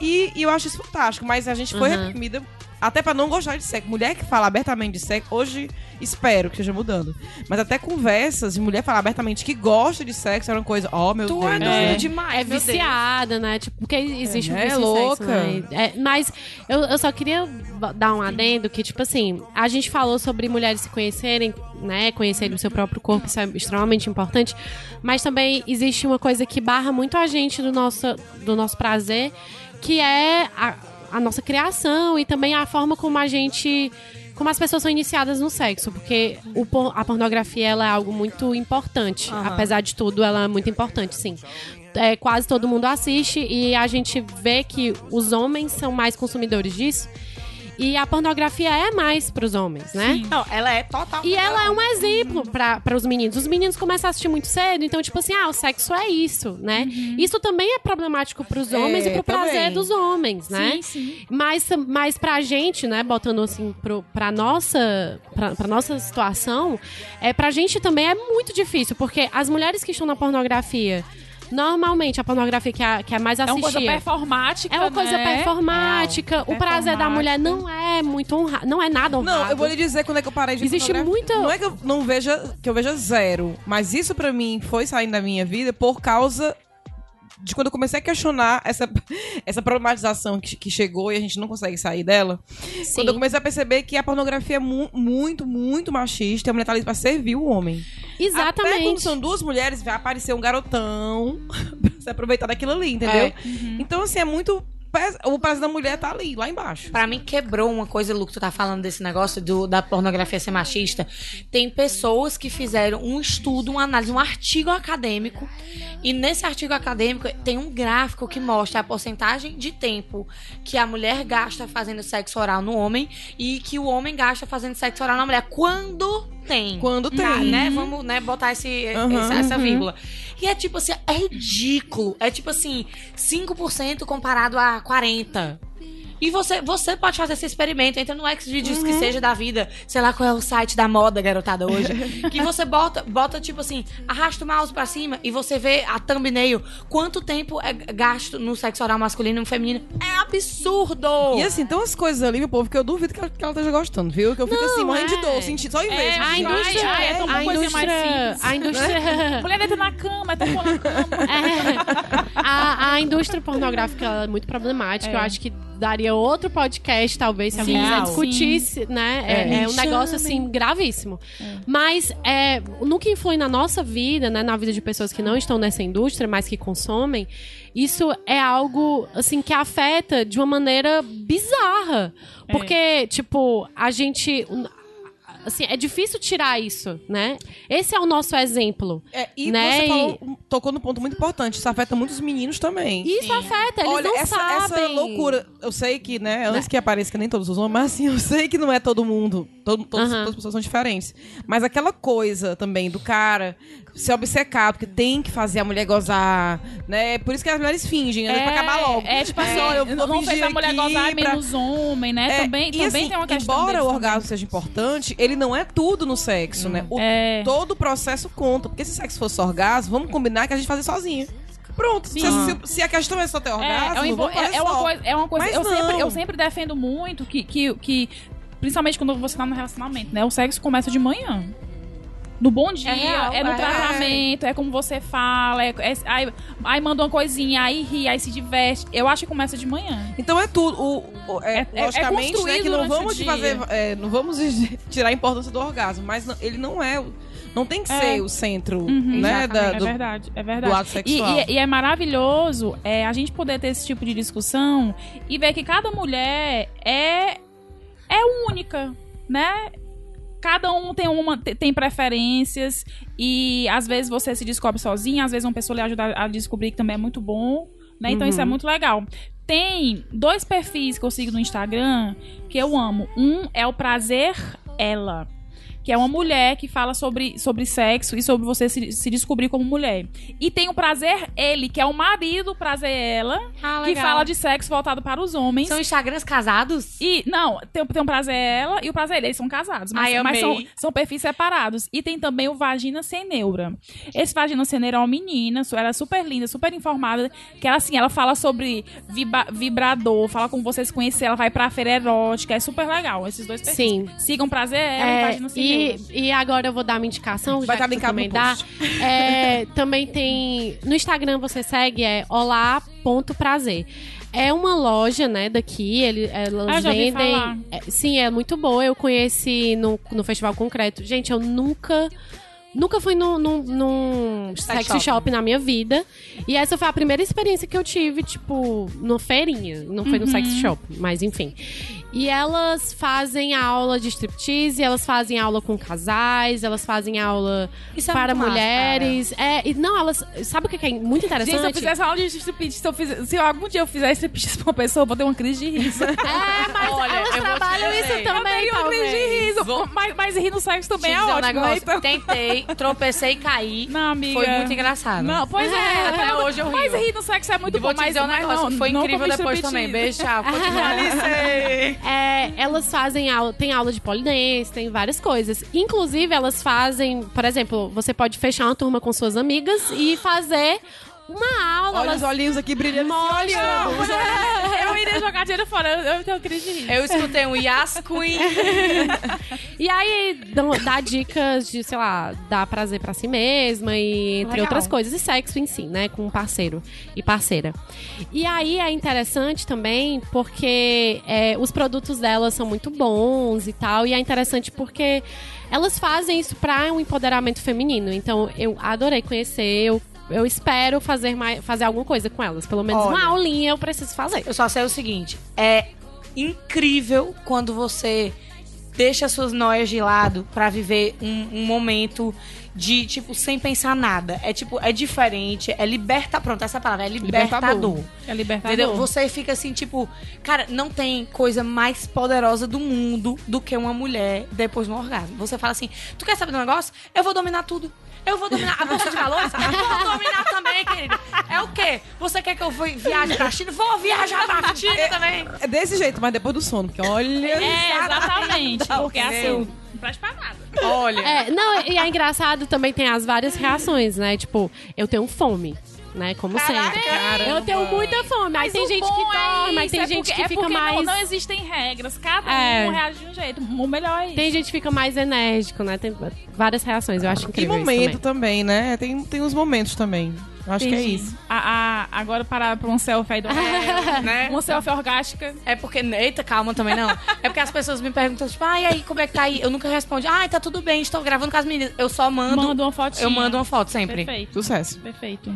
E, e eu acho isso fantástico, mas a gente foi reprimida até pra não gostar de sexo. Mulher que fala abertamente de sexo, hoje espero que esteja mudando. Mas até conversas de mulher falar abertamente que gosta de sexo era uma coisa, ó, meu Tu Deus. é doido demais, É viciada, né? Tipo, porque existe É, um né? vício em Louca. sexo, né? É, mas eu, eu só queria dar um adendo que, tipo assim, a gente falou sobre mulheres se conhecerem, né? Conhecerem o seu próprio corpo, isso é extremamente importante. Mas também existe uma coisa que barra muito a gente do nosso, do nosso prazer, que é a, a nossa criação e também a forma como a gente como as pessoas são iniciadas no sexo, porque o a pornografia ela é algo muito importante. Apesar de tudo, ela é muito importante, sim. É, quase todo mundo assiste e a gente vê que os homens são mais consumidores disso. E a pornografia é mais pros homens, né? Não, ela é total. E ela é um exemplo para os meninos. Os meninos começam a assistir muito cedo, então, tipo assim, ah, o sexo é isso, né? Isso também é problemático pros homens É, e pro prazer também. dos homens, né? Sim, sim. Mas, mas pra gente, né, botando assim pro, pra, nossa, pra, pra nossa situação, é, pra gente também é muito difícil, porque as mulheres que estão na pornografia, normalmente a pornografia que é, que é mais É uma coisa assistida. performática. É uma coisa né? performática. Real. O prazer da mulher não é muito honrado. Não é nada honrado. Não, eu vou lhe dizer quando é que eu parei de ver Existe muita- Não é que eu não veja, que eu veja zero, mas isso pra mim foi saindo da minha vida por causa de quando eu comecei a questionar essa, essa problematização que, que chegou e a gente não consegue sair dela. Sim. Quando eu comecei a perceber que a pornografia é mu- muito, muito machista, a mulher tá ali pra servir o homem. Até quando Exatamente. são duas mulheres, vai aparecer um garotão pra se aproveitar daquilo ali, entendeu? É. Então, assim, é muito. O prazer da mulher tá ali, lá embaixo. Pra mim, quebrou uma coisa, Lu, que tu tá falando desse negócio do, da pornografia ser machista. Tem pessoas que fizeram um estudo, uma análise, um artigo acadêmico. E nesse artigo acadêmico tem um gráfico que mostra a porcentagem de tempo que a mulher gasta fazendo sexo oral no homem e que o homem gasta fazendo sexo oral na mulher. Quando tem. Quando tem. Tá, né? Vamos né, botar esse, Uhum, essa, essa uhum. vírgula. E é tipo assim, é ridículo. É tipo assim, 5% comparado a 40%. E você, você pode fazer esse experimento, entra no Xvideos Uhum. que seja da vida, sei lá qual é o site da moda garotada hoje, que você bota, bota tipo assim, arrasta o mouse pra cima e você vê a thumbnail, quanto tempo é gasto no sexo oral masculino e no feminino. É absurdo! E assim, tem umas coisas ali, meu povo, que eu duvido que ela, que ela esteja gostando, viu? Que eu fico Não, assim, morrendo é. de dor, sentindo só em vez. É, assim, A Ai, indústria, ai, é tão uma a coisinha mais indústria, simples. a indústria, Mulher deita na cama, é tão na cama. É. a, a indústria pornográfica é muito problemática. É. Eu acho que daria outro podcast, talvez, se quiser sim. discutisse, né? É, é um negócio, assim, gravíssimo. Mas é, no que influi na nossa vida, né? Na vida de pessoas que não estão nessa indústria, mas que consomem, isso é algo, assim, que afeta de uma maneira bizarra. Porque, tipo, a gente... Assim, é difícil tirar isso, né? Esse é o nosso exemplo. É, e Né? você falou- tocou num ponto muito importante. Isso afeta muitos meninos também. Isso afeta, eles Olha, não essa, sabem. essa loucura, eu sei que, né, antes que apareça que nem todos os homens, mas assim, eu sei que não é todo mundo, todo, todas, Aham. todas as pessoas são diferentes. Mas aquela coisa também do cara se obcecar, porque tem que fazer a mulher gozar, né? Por isso que as mulheres fingem, né? pra acabar logo. É tipo assim, Só eu não vou fingir a mulher gozar pra- menos homem, né? É, também também assim, tem uma questão Embora o também. orgasmo seja importante, ele não é tudo no sexo, né? O, É. Todo o processo conta. Porque se sexo fosse orgasmo, vamos combinar que a gente faz sozinha. Pronto. Se, se- se a questão é só ter orgasmo, É, é, fazer é- é uma coisa, é uma coisa eu, sempre, eu sempre defendo muito que, que, que, principalmente quando você tá no relacionamento, né? O sexo começa de manhã. No bom dia, É real, é no é. tratamento, é como você fala, é, é- aí, aí manda uma coisinha, aí ri, aí se diverte. Eu acho que começa de manhã. Então é tudo. O, o- é, É- é- logicamente, é construído né, que não durante o vamos fazer. é, não vamos tirar a importância do orgasmo, mas não- ele não é. o- Não tem que É. ser o centro, Uhum, né? Da, é do, verdade, é verdade. do ato E, sexual. e- e é maravilhoso é, a gente poder ter esse tipo de discussão e ver que cada mulher é, é única, né? Cada um tem uma te- tem preferências e às vezes você se descobre sozinha, às vezes uma pessoa lhe ajuda a descobrir que também é muito bom, né? Então isso é muito legal. Tem dois perfis que eu sigo no Instagram que eu amo. Um é o Prazer Ela que é uma mulher que fala sobre, sobre sexo e sobre você se, se descobrir como mulher. E tem o prazer ele, que é o marido prazer ela, Ah, que fala de sexo voltado para os homens. São Instagrams casados? E, não, tem, tem o prazer ela e o prazer ele, eles são casados, mas, Ai, mas são, são perfis separados. E tem também o Vagina Sem Neura. Esse Vagina Sem Neura é uma menina, ela é super linda, super informada, que ela, assim, ela fala sobre vibra- vibrador, fala como você se conhecer, ela vai pra feira erótica, é super legal, esses dois perfis. Sim. Sigam prazer ela e É, Vagina Sem e, E agora eu vou dar uma indicação, Vai estar linkado também no dá. É, também tem. No Instagram você segue, é olá.prazer. É uma loja, né, daqui. Ele, elas Ah, vendem. é, sim, é muito boa. Eu conheci no, no Festival Concreto. Gente, eu nunca. Nunca fui num, num, num sex shop. shop. na minha vida. E essa foi a primeira experiência que eu tive, tipo, no feirinha. Não foi no sex Uhum. shop, mas enfim. E elas fazem aula de striptease, elas fazem aula com casais, elas fazem aula Isso é para massa, mulheres. é, e não, elas. Sabe o que é muito interessante? Gente, se eu fizesse aula de striptease, se, eu fizer, se algum dia eu fizer striptease pra uma pessoa, eu vou ter uma crise de riso. É, mas Olha, elas eu vou trabalham isso Eu eu também, teria uma crise de riso. Mas, mas rir no sexo também é eu um ótimo, né? negócio. Então... Tentei, tropecei e caí. Não, amiga. Foi muito engraçado. Não, pois é. Até todo- hoje eu rio. Mas rir no sexo é muito E vou bom, te mas, dizer um mas negócio, não, foi incrível depois também. Beijo, tchau. Continua. É, elas fazem aula, tem aula de polidense, tem várias coisas. Inclusive, elas fazem, por exemplo, você pode fechar uma turma com suas amigas e fazer uma aula. Olha elas os olhinhos aqui brilhando. mostram. Eu iria jogar dinheiro fora, eu, eu tenho crise de rir. Eu escutei um Yas Queen. E aí dão- dá dicas de, sei lá, dar prazer pra si mesma e entre Legal. outras coisas. E sexo em si, né? Com um parceiro e parceira. E aí é interessante também porque é, os produtos delas são muito bons e tal. E é interessante porque elas fazem isso pra um empoderamento feminino. Então eu adorei conhecer, eu. Eu espero fazer, mais, fazer alguma coisa com elas. Pelo menos uma Olha. aulinha eu preciso fazer. Eu só sei o seguinte: é incrível quando você deixa suas noias de lado pra viver um, um momento de, tipo, sem pensar nada. É tipo, é diferente, é liberta. Pronto, essa palavra é libertador. Libertador. É libertador. Entendeu? Você fica assim, tipo, cara, não tem coisa mais poderosa do mundo do que uma mulher depois do orgasmo. Você fala assim: tu quer saber do negócio? Eu vou dominar tudo. Eu vou dominar a bolsa de valores? Eu vou dominar também, querido. É o quê? Você quer que eu vou- viaje pra China? Vou viajar pra China também. É desse jeito, mas depois do sono. Porque olha. É, exatamente. Porque assim, não presta pra nada. Olha. É, não, e é engraçado também tem as várias reações, né? Tipo, eu tenho fome. Né, como sempre. Eu tenho muita fome. Aí Mas tem gente que dorme, é aí isso, tem é gente porque- que é fica porque mais. Não, não existem regras, cada É. um reage de um jeito. O melhor é isso. Tem gente que fica mais enérgico, né? Tem várias reações, eu acho E incrível. isso momento também. também, né? Tem, tem os momentos também. Eu acho que é Entendi. isso. A, a- agora parar pra um selfie aí do né? Uma selfie orgástica. É porque. Eita, calma também não. É porque as pessoas me perguntam, tipo, ah, e aí, como é que tá aí? Eu nunca respondo, ah, tá tudo bem, estou gravando com as meninas. Eu só mando. Manda uma fotinha. eu mando uma foto sempre. Perfeito. Sucesso. Perfeito.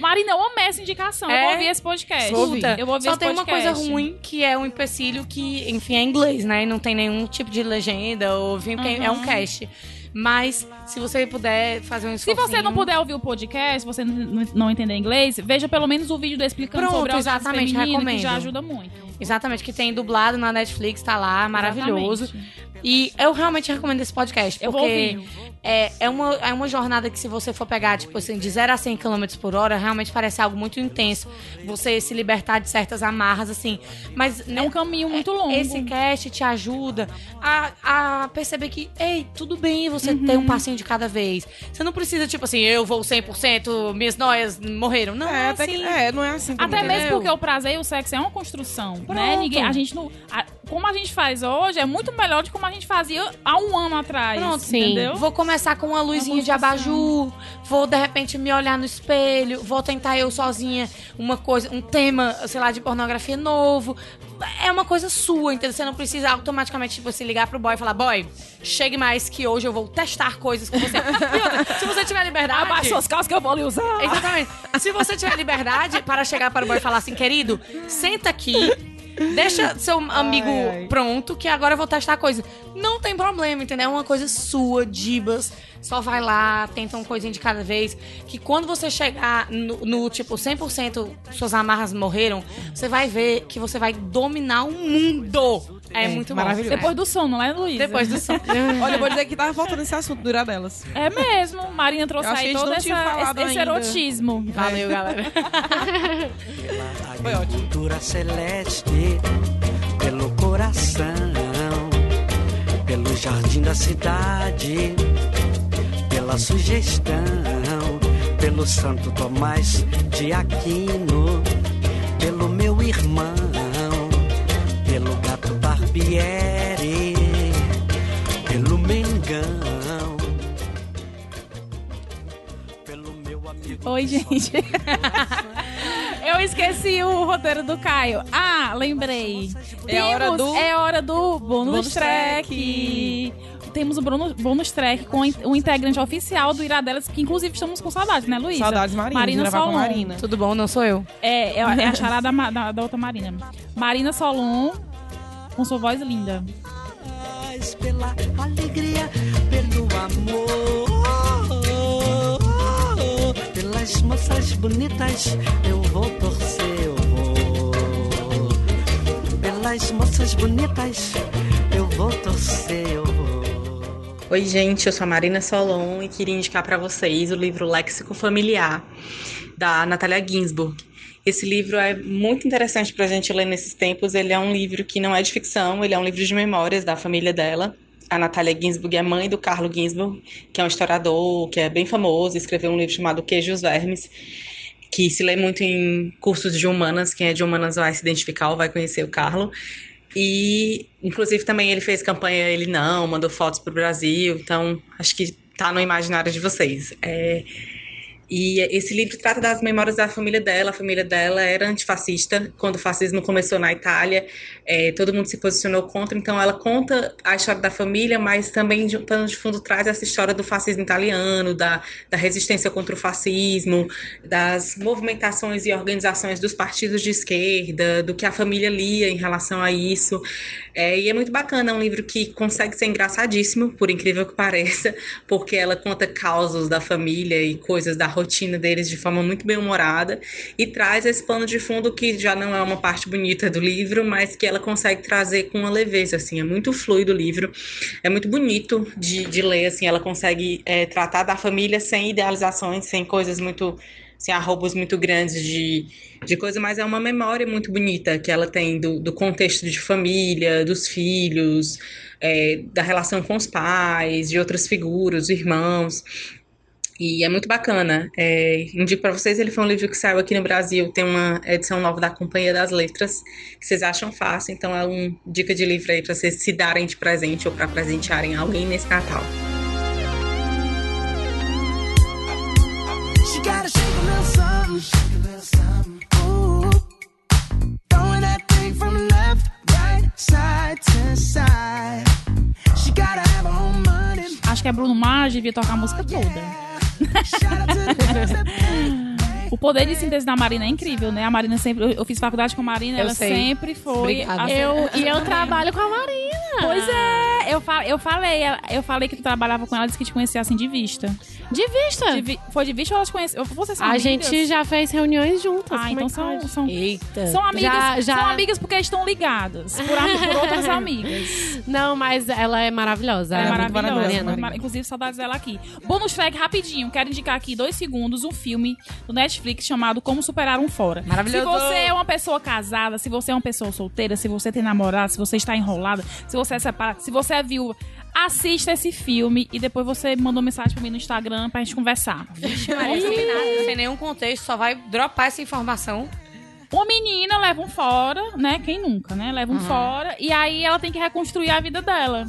Marina, eu amei essa indicação. Eu É? vou ouvir esse podcast. Vou ouvir. Eu vou ouvir Só esse tem uma podcast. coisa ruim, que é um empecilho que, enfim, é inglês, né? E não tem nenhum tipo de legenda ou vinho, porque é um cast. Mas, se você puder fazer um Se esforço. você não puder ouvir o podcast, se você não, entender inglês, veja pelo menos o vídeo do explicando Pronto, sobre exatamente, feminino, que recomendo. já ajuda muito. Exatamente, que tem dublado na Netflix, tá lá, maravilhoso. Exatamente. E eu realmente recomendo esse podcast, porque ouvir. é, é, uma, é uma jornada que se você for pegar, tipo assim, de 0 a 100 km por hora, realmente parece algo muito intenso. Você se libertar de certas amarras, assim. Mas É um caminho muito longo. Esse cast te ajuda a, a perceber que, ei, tudo bem você ter Uhum. um passinho de cada vez. Você não precisa, tipo assim, eu vou 100%, minhas noias morreram. Não, É, é, assim. que, é, não é assim Até mesmo porque o prazer e o sexo é uma construção, né? Pronto. Ninguém, a gente não, a- como a gente faz hoje é muito melhor de como a gente fazia há um ano atrás, Pronto, sim. entendeu? Vou começar com uma luzinha de construção. abajur, vou de repente me olhar no espelho, vou tentar eu sozinha uma coisa, um tema, sei lá, de pornografia novo. É uma coisa sua, entendeu? Você não precisa automaticamente tipo, se ligar pro boy e falar: boy, chegue mais que hoje eu vou testar coisas com você. Outra, se você tiver liberdade. Abaixa suas calças que eu vou lhe usar. Exatamente. Se você tiver liberdade para chegar para o boy e falar assim, querido, senta aqui, deixa seu amigo Ai, ai. pronto, que agora eu vou testar a coisa. Não tem problema, entendeu? É uma coisa sua, Dibas. Só vai lá, tenta uma coisinha de cada vez. Que quando você chegar no, no, tipo 100% suas amarras morreram, você vai ver que você vai dominar o mundo. É, É, muito bom. maravilhoso. Depois do sono, não é, Luísa? Depois do som. Olha, eu vou dizer que tava faltando esse assunto durar delas. É mesmo. Marina trouxe aí a gente todo essa, esse, esse erotismo. Valeu, galera. Foi ótimo. Cultura celeste pelo coração, pelo jardim da cidade, pela sugestão, pelo Santo Tomás de Aquino, pelo meu irmão, Barbieri, pelo Mengão, pelo meu amigo. Oi, gente. Eu esqueci o roteiro do Caio. Ah, lembrei. É a hora do- É hora do bônus, Bônus track. track. Temos o bônus, bônus track com o integrante oficial do Iradelas, que inclusive estamos com saudades, né, Luísa? Saudades Marina, Marina Solon. Marina. Tudo bom? Não sou eu. É, é, é a charada da, da, da outra Marina. Marina Solon, com sua voz linda. pela alegria, pelo amor. Pelas moças bonitas, eu vou torcer, eu vou. Pelas moças bonitas, eu vou torcer, eu vou. Oi, gente, eu sou a Marina Solon e queria indicar para vocês o livro Léxico Familiar, da Natália Ginsburg. Esse livro é muito interessante para a gente ler nesses tempos. Ele é um livro que não é de ficção, ele é um livro de memórias da família dela. A Natália Ginsburg é mãe do Carlo Ginsburg, que é um historiador que é bem famoso, escreveu um livro chamado Queijo e Vermes. que se lê muito em cursos de humanas. Quem é de humanas vai se identificar ou vai conhecer o Carlo. E, inclusive, também ele fez campanha Ele Não, mandou fotos pro Brasil. Então, acho que tá no imaginário de vocês. É, e esse livro trata das memórias da família dela. A família dela era antifascista quando o fascismo começou na Itália. É, todo mundo se posicionou contra. Então, ela conta a história da família, mas também de de fundo traz essa história do fascismo italiano, da, da resistência contra o fascismo, das movimentações e organizações dos partidos de esquerda, do que a família lia em relação a isso. É, e é muito bacana, é um livro que consegue ser engraçadíssimo, por incrível que pareça, porque ela conta causos da família e coisas da rotina deles de forma muito bem humorada e traz esse pano de fundo que já não é uma parte bonita do livro, mas que ela consegue trazer com uma leveza, assim, é muito fluido o livro, é muito bonito de, de ler, assim, ela consegue é, tratar da família sem idealizações, sem coisas muito assim, arrobos muito grandes de, de coisa, mas é uma memória muito bonita que ela tem do, do contexto de família, dos filhos, é, da relação com os pais, de outras figuras, irmãos. E é muito bacana. É, indico para vocês, ele foi um livro que saiu aqui no Brasil, tem uma edição nova da Companhia das Letras, que vocês acham fácil, então é uma dica de livro aí para vocês se darem de presente ou para presentearem alguém nesse Natal. She money. Acho que a Bruno Mars devia tocar a música toda. O poder de síntese da Marina é incrível, né? A Marina sempre. Eu, fiz faculdade com a Marina, Eu ela sei. sempre foi. Obrigada. Eu, e eu trabalho com a Marina. Pois é, eu, fa eu falei, eu falei que tu trabalhava com ela, disse que te conhecia assim de vista. De vista. De vi- foi de vista ou ela te conheceu? Vocês são a amigas? gente já fez reuniões juntas. Ah, então é que são, são, Eita. são amigas. Já- já- São amigas porque estão ligadas por, por outras amigas. Não, mas ela é maravilhosa. Ela é é maravilhosa. maravilhosa, Mar- Marina. Inclusive, saudades dela aqui. Bônus track rapidinho. Quero indicar aqui dois segundos um filme do Netflix chamado Como Superar um Fora. Maravilhoso. Se você é uma pessoa casada, se você é uma pessoa solteira, se você tem namorado, se você está enrolada, se você é separada, se você é viúva, assista esse filme e depois você manda uma mensagem pra mim no Instagram pra gente conversar. Maria, sem nenhum contexto, só vai dropar essa informação. Uma menina leva um fora, né? Quem nunca, né? Leva um fora. E aí ela tem que reconstruir a vida dela.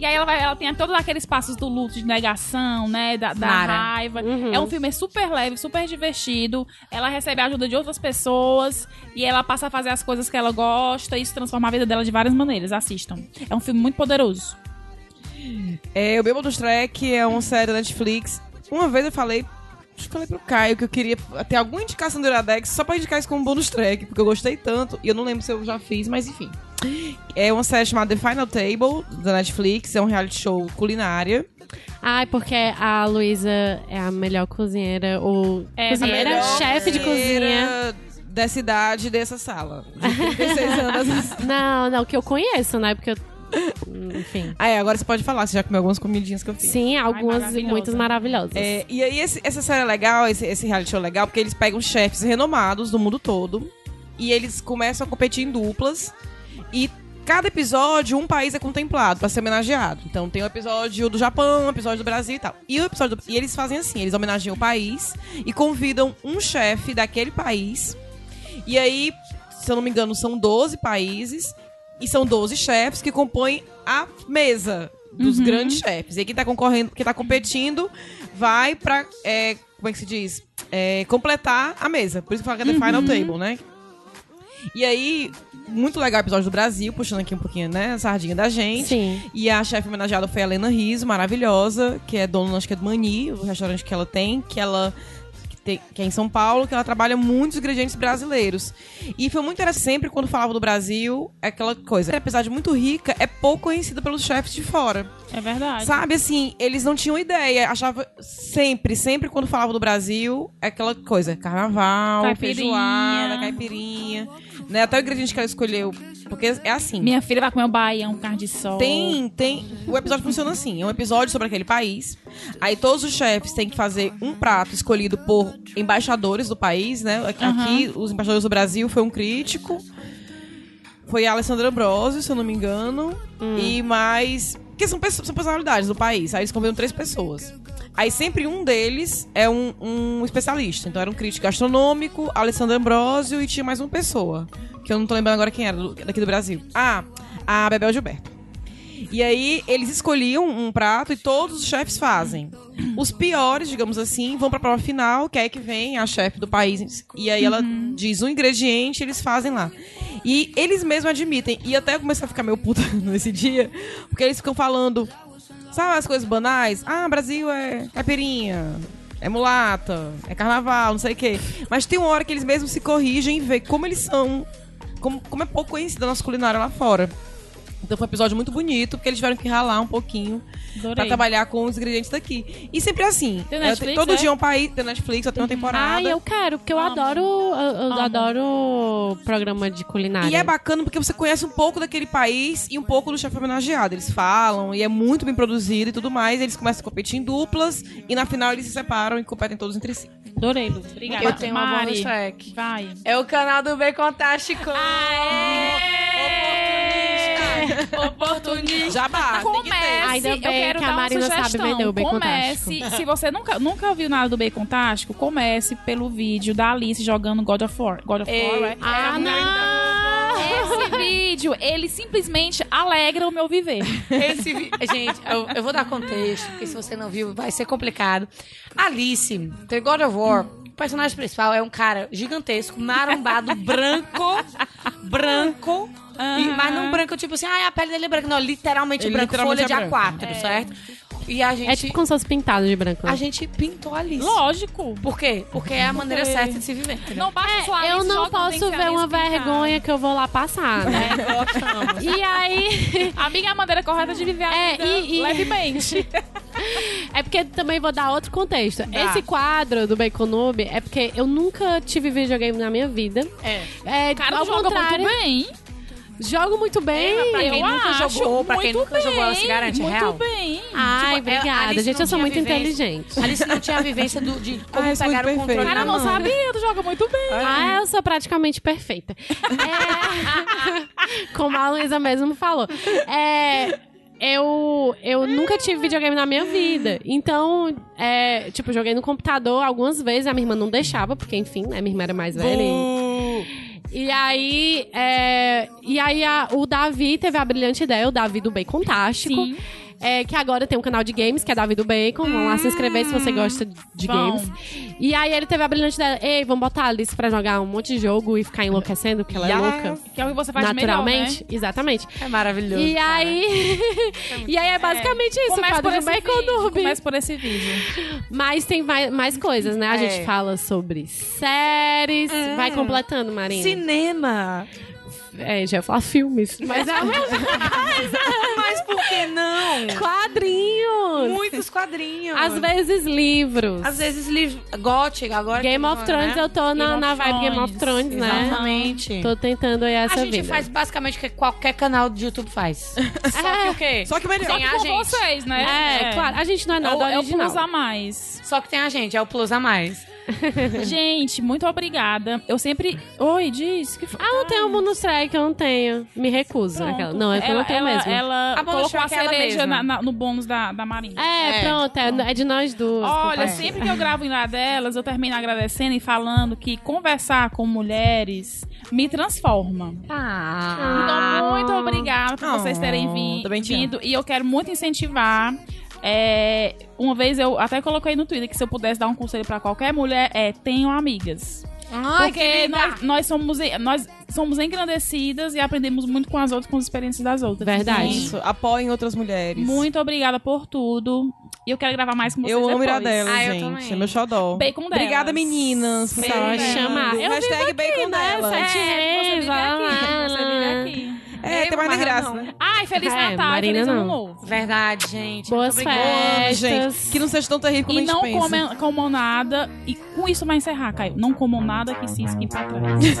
E aí ela, vai, ela tem todos aqueles passos do luto, de negação, né? Da, da raiva. É um filme super leve, super divertido. Ela recebe a ajuda de outras pessoas. E ela passa a fazer as coisas que ela gosta. E isso transforma a vida dela de várias maneiras. Assistam. É um filme muito poderoso. É, o Meu Bonus Track é uma série da Netflix. Uma vez eu falei, acho que falei pro Caio que eu queria ter alguma indicação do Iradex só pra indicar isso como bonus track, porque eu gostei tanto. E eu não lembro se eu já fiz, mas enfim. É uma série chamada The Final Table, da Netflix. É um reality show culinária. Ai, porque a Luísa é a melhor cozinheira, ou É, cozinheira, melhor chefe de cozinha. Dessa idade, e dessa sala. De 36 anos. Não, não, que eu conheço, né? Porque eu. Enfim. Ah, é, agora você pode falar, você já comeu algumas comidinhas que eu fiz. Sim, algumas e maravilhosa. muitas maravilhosas. É, e aí, esse- essa série é legal, esse, esse reality show é legal, porque eles pegam chefes renomados do mundo todo e eles começam a competir em duplas. E cada episódio, um país é contemplado pra ser homenageado. Então tem o episódio do Japão, o episódio do Brasil e tal. E, o episódio do- e eles fazem assim: eles homenageiam o país e convidam um chefe daquele país. E aí, se eu não me engano, são 12 países e são 12 chefes que compõem a mesa dos grandes chefes. E quem tá concorrendo, quem tá competindo, vai pra. é, como é que se diz? É, completar a mesa. Por isso que fala que é the final table, né? E aí, muito legal o episódio do Brasil, puxando aqui um pouquinho, né, a sardinha da gente. Sim. E a chefe homenageada foi a Helena Riso, maravilhosa, que é dona, acho que é do Mani, o restaurante que ela tem, que ela que, é em São Paulo, que ela trabalha muitos ingredientes brasileiros. E foi muito interessante, sempre quando falava do Brasil, é aquela coisa, apesar de muito rica, é pouco conhecida pelos chefes de fora. É verdade. Sabe, assim, eles não tinham ideia. Achava sempre, sempre quando falava do Brasil, é aquela coisa, carnaval, Caipirinha. feijoada, caipirinha. Né? Até o ingrediente que ela escolheu. Porque é assim. Minha filha vai comer o baião, carne de sol. Tem, tem. O episódio funciona assim: é um episódio sobre aquele país. Aí todos os chefes têm que fazer um prato escolhido por embaixadores do país, né? Aqui, os embaixadores do Brasil foi um crítico. Foi a Alessandra Ambrosio, se eu não me engano. E mais. Porque são, pessoas- são personalidades do país. Aí eles convidam três pessoas. Aí sempre um deles é um, um especialista. Então era um crítico gastronômico, Alessandro Ambrosio e tinha mais uma pessoa. Que eu não tô lembrando agora quem era, daqui do Brasil. Ah, a Bebel Gilberto. E aí eles escolhiam um prato e todos os chefes fazem. Os piores, digamos assim, vão pra prova final, que é que vem a chefe do país. E aí ela diz um ingrediente, eles fazem lá. E eles mesmos admitem. E até eu comecei a ficar meio puta nesse dia, porque eles ficam falando, sabe as coisas banais? Ah, Brasil é caipirinha. É mulata, é carnaval, não sei o quê. Mas tem uma hora que eles mesmos se corrigem e vê como eles são. Como, como é pouco conhecida a nossa culinária lá fora. Então foi um episódio muito bonito, porque eles tiveram que ralar um pouquinho pra Adorei. trabalhar com os ingredientes daqui. E sempre assim. Tem é, Netflix, todo é? dia é um país, tem Netflix, só tem uma temporada. Ai, eu quero, porque eu Amo. adoro. Eu, eu adoro programa de culinária. E é bacana porque você conhece um pouco daquele país e um pouco do chefe homenageado. Eles falam e é muito bem produzido e tudo mais. Eles começam a competir em duplas e na final eles se separam e competem todos entre si. Adorei, Lu. Obrigada. Eu tenho uma Mari, bonus track. Vai. É o canal do Bacon Tástico. Oportunista. Oportunista. Jabá, tem que ter. Comece, Ainda eu bem quero que a dar uma Marina sabe sugestão. vender o bacon Comece, se você nunca, nunca viu nada do Bacon Tástico, comece pelo vídeo da Alice jogando God of War. God of War, é? Ah, não! Esse vídeo, ele simplesmente alegra o meu viver. Esse vi- Gente, eu, eu vou dar contexto, porque se você não viu, vai ser complicado. Alice, The God of War, o personagem principal é um cara gigantesco, marombado, branco, branco. E- mas não branco, tipo assim, ah, a pele dele é branca. Não, literalmente Ele branco, literalmente folha é de branco. A4, certo? E a gente, É tipo como se fosse pintado de branco. a gente pintou a Alice. Lógico. Por quê? Porque é a maneira Porque- certa de se viver. entendeu? Não basta só a É, eu Alice não tem posso que ver uma vergonha que eu vou lá passar, né? É, gostamos. E aí. Amiga, é a maneira correta de viver a É, vida e- e- levemente. É porque também vou dar outro contexto. Dá. Esse quadro do Bacon Noob é porque eu nunca tive videogame na minha vida. É. É, O cara ao joga contrário, muito bem. Jogo muito bem. É, pra quem eu nunca acho, jogou, pra quem muito nunca jogou, ela se bem, garante, muito real. bem. Ai, Tipo, obrigada. Gente, eu sou muito vivência. inteligente. Alice não tinha a vivência do, de como Ah, isso é pegar o muito controle Cara, não sabia, tu joga muito bem. Ah, eu sou praticamente perfeita. É... Como a Luísa mesmo falou. É... Eu, eu nunca tive videogame na minha vida. Então, é, tipo, joguei no computador algumas vezes. A minha irmã não deixava, porque, enfim, né, minha irmã era mais velha. E, e aí, é, e aí a- o Davi teve a brilhante ideia, o Davi do Bacon Tástico. Sim. É, que agora tem um canal de games, que é Davi do Bacon. Vão lá se inscrever se você gosta de Bom. games. E aí ele teve a brilhante ideia, ei, vamos botar a Alice pra jogar um monte de jogo e ficar enlouquecendo, porque ela é louca. Que é o que você faz Naturalmente. melhor, né? Exatamente. É maravilhoso. E cara. aí. e aí é basicamente isso, o Comece quadro por do esse Bacon. Noob. Por esse vídeo. Mas tem vai- mais coisas, né? A É. gente fala sobre séries. Vai completando, Marina. Cinema. É, já ia falar filmes. Mas é a mesma Mas por que não? quadrinhos. Muitos quadrinhos. Às vezes livros. Às vezes livro. Gothic, agora. Game que of né? Thrones, eu tô na, na vibe Game of Thrones. Thrones, né? Exatamente. Tô tentando aí A essa gente vida. faz basicamente o que qualquer canal de YouTube faz. Só que o quê? Só que melhor. Tem a Com gente. vocês, né? É, claro. A gente não é nada É o, é o original. plus a mais. Só que tem a gente, é o plus a mais. Gente, muito obrigada. Eu sempre... Oi, diz. Que... Ah, não tenho bonus track, eu não tenho. Me recuso. Aquela. Não, é que eu ela, não tenho ela, mesmo. Ela A colocou a é cereja na- na- no bônus da, da Marina. É, É. pronto, é, é de nós duas. Olha, sempre que eu gravo em lá delas, eu termino agradecendo e falando que conversar com mulheres me transforma. Ah. Então, muito obrigada por Ah, vocês terem te vindo. E eu quero muito incentivar. É, uma vez eu até coloquei no Twitter que se eu pudesse dar um conselho pra qualquer mulher, é tenham amigas. Ai, Porque nós, nós, somos, nós somos engrandecidas e aprendemos muito com as outras, com as experiências das outras. Verdade. Isso, apoiem outras mulheres. muito obrigada por tudo. E eu quero gravar mais com vocês Eu amo depois. Iradelas, Ah, gente. É meu xodó. Bacon delas. Obrigada, meninas. Bacon delas. chamar. Eu Hashtag vivo aqui, bacon né? delas. É, você vive aqui, você vive aqui. É, Ei, tem mais graça, não. né? Ai, Feliz É, Natal, Marina Feliz Ano não. Novo. Verdade, gente. Boas festas. Gente, que não seja tão terrível como E a gente não comam nada. E com isso vai encerrar, Caio. Não comam nada que se esquim pra trás.